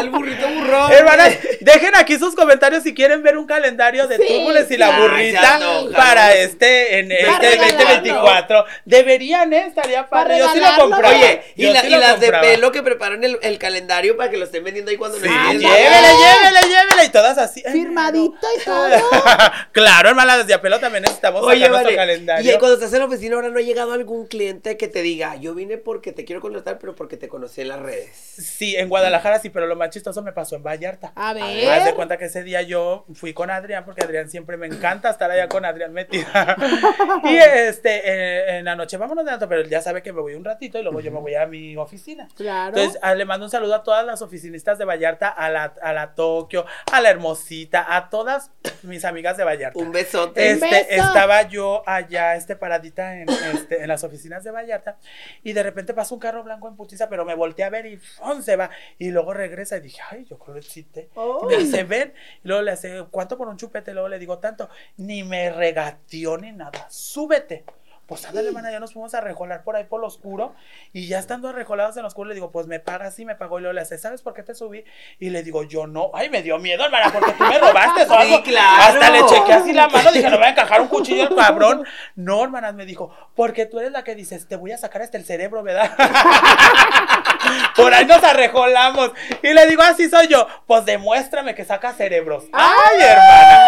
El burrito burrón. Hermanas, dejen aquí sus comentarios si quieren ver un calendario de Sí, Túmules y la burrita para este en Para este regalarlo. 2024. Deberían, ¿eh? Estaría Para padre. Yo sí lo compraba. Oye, y, Yo la- sí y lo las de pelo que preparan el, el calendario para que lo estén vendiendo ahí cuando Sí, ya. llévele, llévele, llévele. Y todas así. Firmadito y todo. claro, hermana, desde apelo también necesitamos Oye, sacar nuestro calendario. Y cuando estás en la oficina ahora no ha llegado algún cliente que te diga, yo vine porque te quiero contratar, pero porque te conocí en las redes. Sí, en Guadalajara sí, pero lo más chistoso me pasó en Vallarta. A Haz de ver. cuenta que ese día yo fui con Adrián, porque Adrián siempre me encanta estar allá con Adrián metida. y este, eh, en la noche, vámonos de alto, pero él ya sabe que me voy un ratito y luego yo me voy a mi oficina. Claro. Entonces, ah, le mando un saludo a todas las oficinistas de Vallarta, a la, a la Tokio, a la Hermosita, a todas mis amigas de Vallarta. Un besote. Un Este, beso. estaba yo allá, este, paradita en, este, en las oficinas de Vallarta, y de repente pasa un carro blanco en putiza, pero me volteé a ver y ¡fum! se va. Y luego regresa y dije, ay, yo creo que existe. Y me dice, ven. Y luego le hace, ¿cuánto por un chupete? Luego le digo, tanto. Ni me regateó ni nada. Súbete. Pues ándale, hermana, ya nos fuimos a rejolar por ahí por lo oscuro. Y ya estando arrejolados en lo oscuro, le digo, pues me paga sí, me pagó. Y luego le hace, ¿sabes por qué te subí? Y le digo, yo no. Ay, me dio miedo, hermana, porque tú me robaste o algo. claro. Hasta le chequé así la mano, dije, no voy a encajar un cuchillo el cabrón. No, hermanas, me dijo, porque tú eres la que dices, te voy a sacar hasta el cerebro, ¿verdad? Por ahí nos arrejolamos. Y le digo, así soy yo. Pues demuéstrame que saca cerebros. Ay, hermana.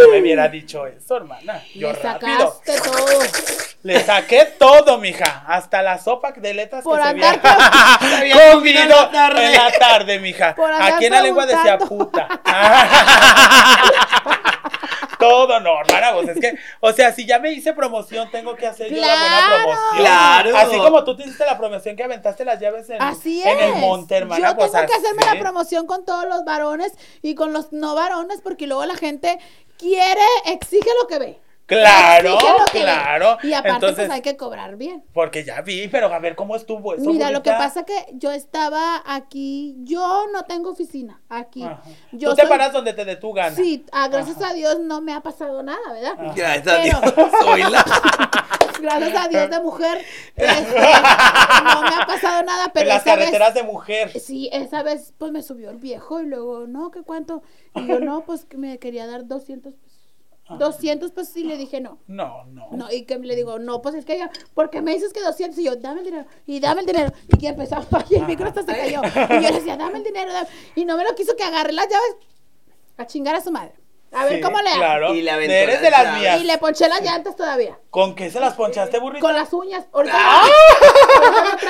No me hubiera dicho eso, hermana. Yo Le rápido. sacaste todo. Le saqué todo, mija. Hasta la sopa de letras Por que se andar había había comido en la tarde. en la tarde, mija. Por andar Aquí en la lengua decía puta. Todo, no, hermana, pues es que, o sea, si ya me hice promoción, tengo que hacer yo la buena Claro. promoción. Claro. Así como tú te hiciste la promoción que aventaste las llaves en, Así en es. el monte, hermana. Yo pues tengo que hacerme la promoción con todos los varones y con los no varones porque luego la gente quiere, exige lo que ve. Claro, claro. Y aparte Entonces, pues hay que cobrar bien. porque ya vi, pero a ver cómo estuvo eso. Mira, lo que pasa que yo estaba aquí, yo no tengo oficina aquí. Ajá. Yo Tú te paras donde te dé tu gana. Sí, ah, gracias a Dios no me ha pasado nada, ¿verdad? Gracias a Pero- Dios. Soy la. Gracias a Dios de mujer, este, no me ha pasado nada, pero en las esa vez- carreteras de mujer. Sí, esa vez pues me subió el viejo y luego, no, ¿qué cuánto? Y yo, no, pues me quería dar 200 pesos. 200 pesos y le dije no. No, no. No, y que le digo, no, pues es que yo, porque me dices que 200 y yo, dame el dinero, y dame el dinero. Y que empezó, y el micro hasta se cayó. Y yo le decía, dame el dinero, dame. y no me lo quiso que agarre las llaves a chingar a su madre. A ver Sí, cómo le hago. Claro. Y Eres las de las mías. Y le ponché las llantas todavía. ¿Con qué se las ponchaste, burrito? Con las uñas. Ahorita, ¡Ah!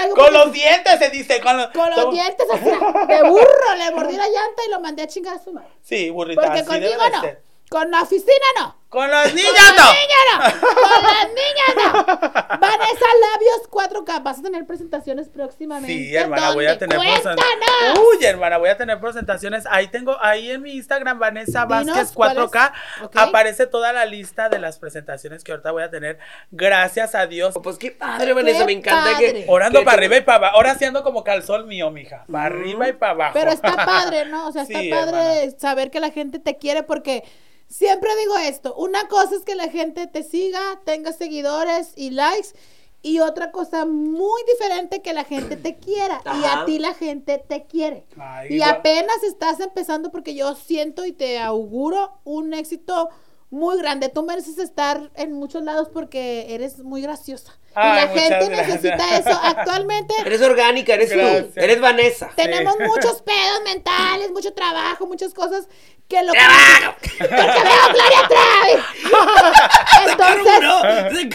no Con los dientes se dice. Con los, con los dientes así, de burro, le mordí la llanta y lo mandé a chingar a su madre. Sí, burrita. Porque contigo no. ser. Con la oficina no. Con los Con niños las no. niñas no. Con las niñas no. Vanessa Labios 4K. Vas a tener presentaciones próximamente. Sí, hermana, voy a tener presentaciones. Uy, hermana, voy a tener presentaciones. Ahí tengo, ahí en mi Instagram, Vanessa Dinos, Vázquez ¿cuáles? 4K, Ok. aparece toda la lista de las presentaciones que ahorita voy a tener. Gracias a Dios. Pues qué padre, Vanessa. Me encanta padre. que. Orando que para arriba y para abajo. Ahora sí ando como calzón mío, mija. Para arriba y para abajo. Pero está padre, ¿no? O sea, está Sí, padre hermana. saber que la gente te quiere porque siempre digo esto. Una cosa es que la gente te siga, tenga seguidores y likes. Y otra cosa muy diferente que la gente te quiera. Y a ti la gente te quiere. Ay, y igual. apenas estás empezando porque yo siento y te auguro un éxito muy grande. Tú mereces estar en muchos lados porque eres muy graciosa. Ay, y la gente gracias. necesita eso. Actualmente Eres orgánica, eres Gracias. tú. Eres Vanessa. tenemos muchos pedos mentales, mucho trabajo, muchas cosas que lo que ¡Trabajo! porque veo Gloria Trevi. Entonces No,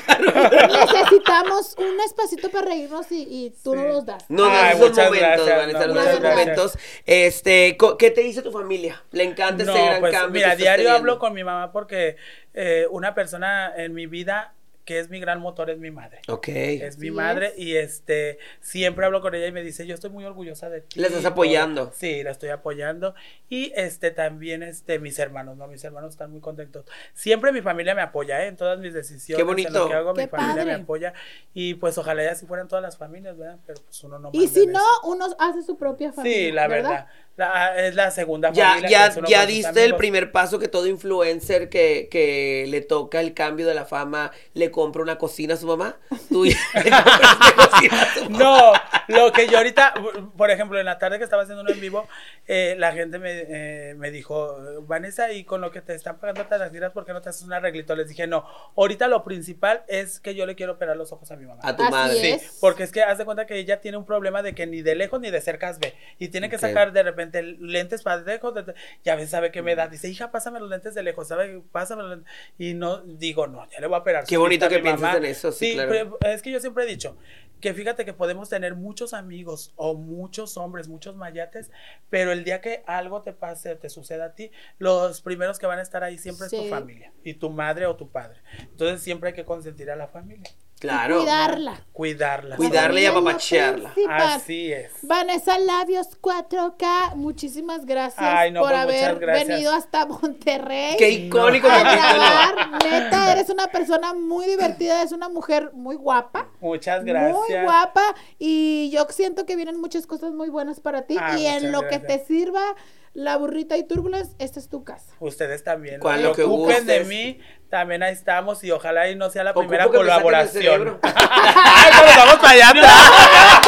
carburó. necesitamos un espacito para reírnos y, y tú nos los das. No, no, Ay, esos muchas momentos, gracias, Vanessa, no, no, esos momentos. Este, ¿qué te dice tu familia? Le encanta No, ese gran pues cambio. mira, diario teniendo. hablo con mi mamá porque eh, una persona en mi vida que es mi gran motor es mi madre. Ok. Es mi madre es. y este siempre hablo con ella y me dice, "Yo estoy muy orgullosa de ti." La estás apoyando. Sí, la estoy apoyando y este también este mis hermanos, no, mis hermanos están muy contentos. Siempre mi familia me apoya, ¿eh? en todas mis decisiones, Qué en bonito. lo que hago, Qué mi familia me padre. apoya y pues ojalá ya si fueran todas las familias, ¿verdad? Pero pues uno no Y si en no, eso. uno hace su propia familia. Sí, la ¿verdad? verdad. La- es la segunda Ya, familia. ya, ya sus diste el primer paso que todo influencer que, que le toca el cambio de la fama le compra una cocina a su mamá. Tú ya le compraste cocina a su mamá. No, lo que yo ahorita, por ejemplo, en la tarde que estaba haciendo uno en vivo, eh, la gente me, eh, me dijo, Vanessa, y con lo que te están pagando te las tiras, ¿por qué no te haces un arreglito? Les dije, no, ahorita lo principal es que yo le quiero operar los ojos a mi mamá. A tu Así madre. Sí, porque es que haz de cuenta que ella tiene un problema de que ni de lejos ni de cerca ve y tiene que sacar de repente lentes para lejos, de- ya ves, sabe qué me da, dice, hija, pásame los lentes de lejos, sabe, pásame los lentes, y no, digo, no, ya le voy a operar. Qué bonito que mi pienses mamá. en eso, sí, claro. es que yo siempre he dicho que fíjate que podemos tener muchos amigos o muchos hombres, muchos mayates, pero el día que algo te pase, te suceda a ti, los primeros que van a estar ahí siempre es tu familia y tu madre o tu padre. Entonces siempre hay que consentir a la familia, Claro. Cuidarla. cuidarla. Cuidarla y La familia es lo apapachearla. principal. Así es. Vanessa Labios 4K, muchísimas gracias Ay, no, por pues, muchas haber gracias. venido hasta Monterrey. Qué icónico a capítulo. grabar. Neta, eres una persona muy divertida, es una mujer muy guapa. Muchas gracias. Muy guapa y yo siento que vienen muchas cosas muy buenas para ti Ah, y en lo que te sirva La burrita y Turbulence, esta es tu casa. Ustedes también. Cuando Lo que ocupen de mí, también ahí estamos y ojalá y no sea la Ocupo primera que me saquen el colaboración. Ay, nos vamos para allá.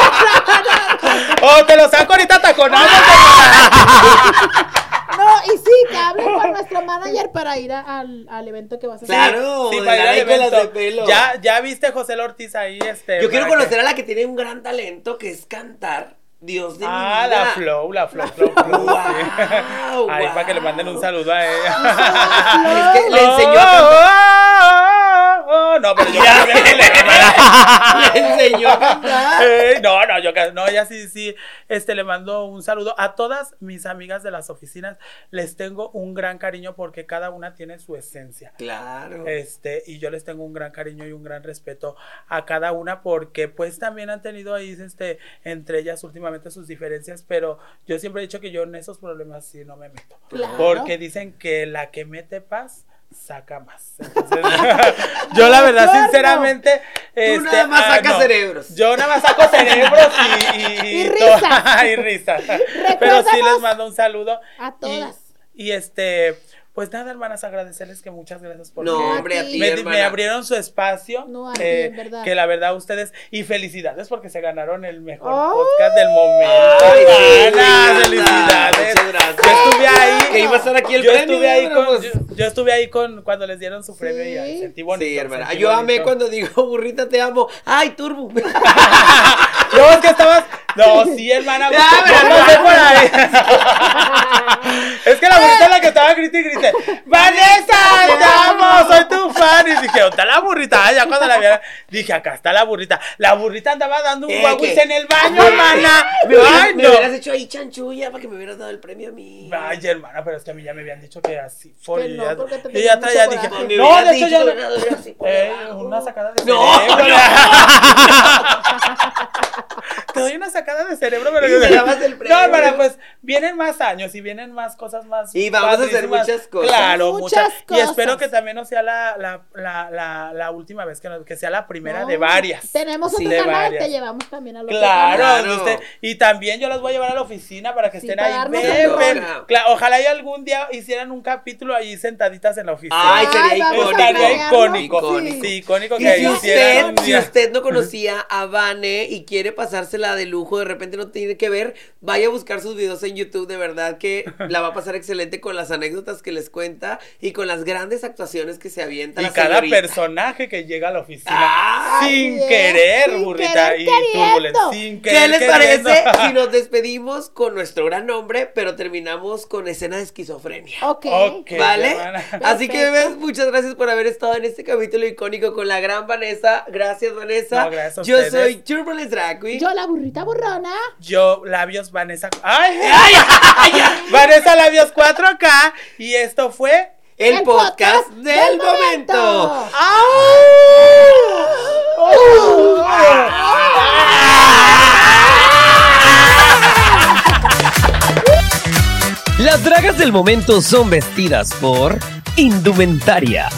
O te lo saco ahorita taconado. No, y sí, que hablen con nuestro manager para ir a- al, al evento que vas a hacer. Claro, Sí, de para ir la al evento. de pelo. Ya, ya viste José Ortiz ahí, este. Yo quiero para conocer que- a la que tiene un gran talento que es cantar. Dios de mi Ah, vida. la Flow, la Flow, Flow, Flow. sí. Guau, Ahí para que le manden un saludo a ella. Es que le enseñó a cantar. Oh, No, pero yo Ya creo que le- Le enseñó a cantar. Ey, no, no, yo no, ya sí, sí, este, le mando un saludo a todas mis amigas de las oficinas, les tengo un gran cariño porque cada una tiene su esencia. Claro. Este, y yo les tengo un gran cariño y un gran respeto a cada una porque pues también han tenido ahí, este, entre ellas últimamente sus diferencias, pero yo siempre he dicho que yo en esos problemas sí no me meto. Claro. Porque dicen que la que mete paz saca más. Entonces, yo la verdad, sinceramente, este, nada más sacas cerebros. Yo nada más saco cerebros y, y, Y risas. y risas. Pero sí les mando un saludo. A todas. Y, este, pues nada, hermanas, agradecerles que muchas gracias por No, hombre, a ti, me, abrieron su espacio. No, a eh, verdad. Que la verdad ustedes, y felicidades porque se ganaron el mejor Oh. podcast del momento. Ay, hermanas, felicidades. Muchas gracias. Yo estuve ahí. Que iba a estar aquí el yo premio, Estuve ahí con, yo, yo estuve ahí con cuando les dieron su premio y sentí bonito. Sí, hermana. Yo amé bonito. cuando digo, burrita, te amo. Ay, turbo. Yo es que estabas. No, sí, hermana. Ya, pero- pasé por ahí. es que la burrita es la que estaba grite y grite. ¡Vanessa! ¡Te amo! Y dije, ¿dónde está la burrita? Ah, ya cuando la vi, dije, acá está la burrita. La burrita andaba dando un Eh, guaguis ¿qué? en el baño, hermana. Me hubieras, Ay, me no. hubieras hecho ahí chanchulla para que me hubieras dado el premio a mí. Ay, hermana, pero es que a mí ya me habían dicho que así. fue, Que y no, ya- porque te yo tenía ya traía, mucho dije, no, de hecho ya. Eh, una sacada de No, cerebro. no. Te doy una sacada de cerebro, pero Y me dabas el premio. No, hermana, pues vienen más años y vienen más cosas más. Y vamos a hacer muchas cosas. Claro, Muchas muchas. Y espero cosas. que también no sea la, la, la, la, la última vez, que, no- que sea la primera No, de varias. Tenemos Sí, otro canal, te llevamos también a los Claro, Claro. usted- y también yo las voy a llevar a la oficina para que Sí, estén para ahí. Cla- ojalá y algún día hicieran un capítulo ahí sentaditas en la oficina. Ay, sería Ay, icónico. Icónico. Icónico. Sí, icónico Y que si hicieran usted, si usted no conocía a Vane y quiere pasársela de lujo, de repente no tiene que ver, vaya a buscar sus videos en YouTube, de verdad que la va a pasar excelente con las anécdotas que les cuenta y con las grandes actuaciones que se avienta Y la cada señorita. personaje que llega a la oficina Ay, sin querer, sin burrita querer y turbulent, sin querer ¿Qué les queriendo. parece si nos despedimos con nuestro gran nombre, pero terminamos con escena de esquizofrenia? Ok. Ok. ¿Vale? Así que, bebés, muchas gracias por haber estado en este capítulo icónico con la gran Vanessa. Gracias, Vanessa. No, gracias a Yo ustedes. soy Turbulence Drag Queen. Yo, la burrita burrona. Yo, labios Vanessa. ¡Ay! Vanessa Labios 4K. Y esto fue. El, El podcast, podcast del, del momento. momento. Las dragas del momento son vestidas por Indumentaria.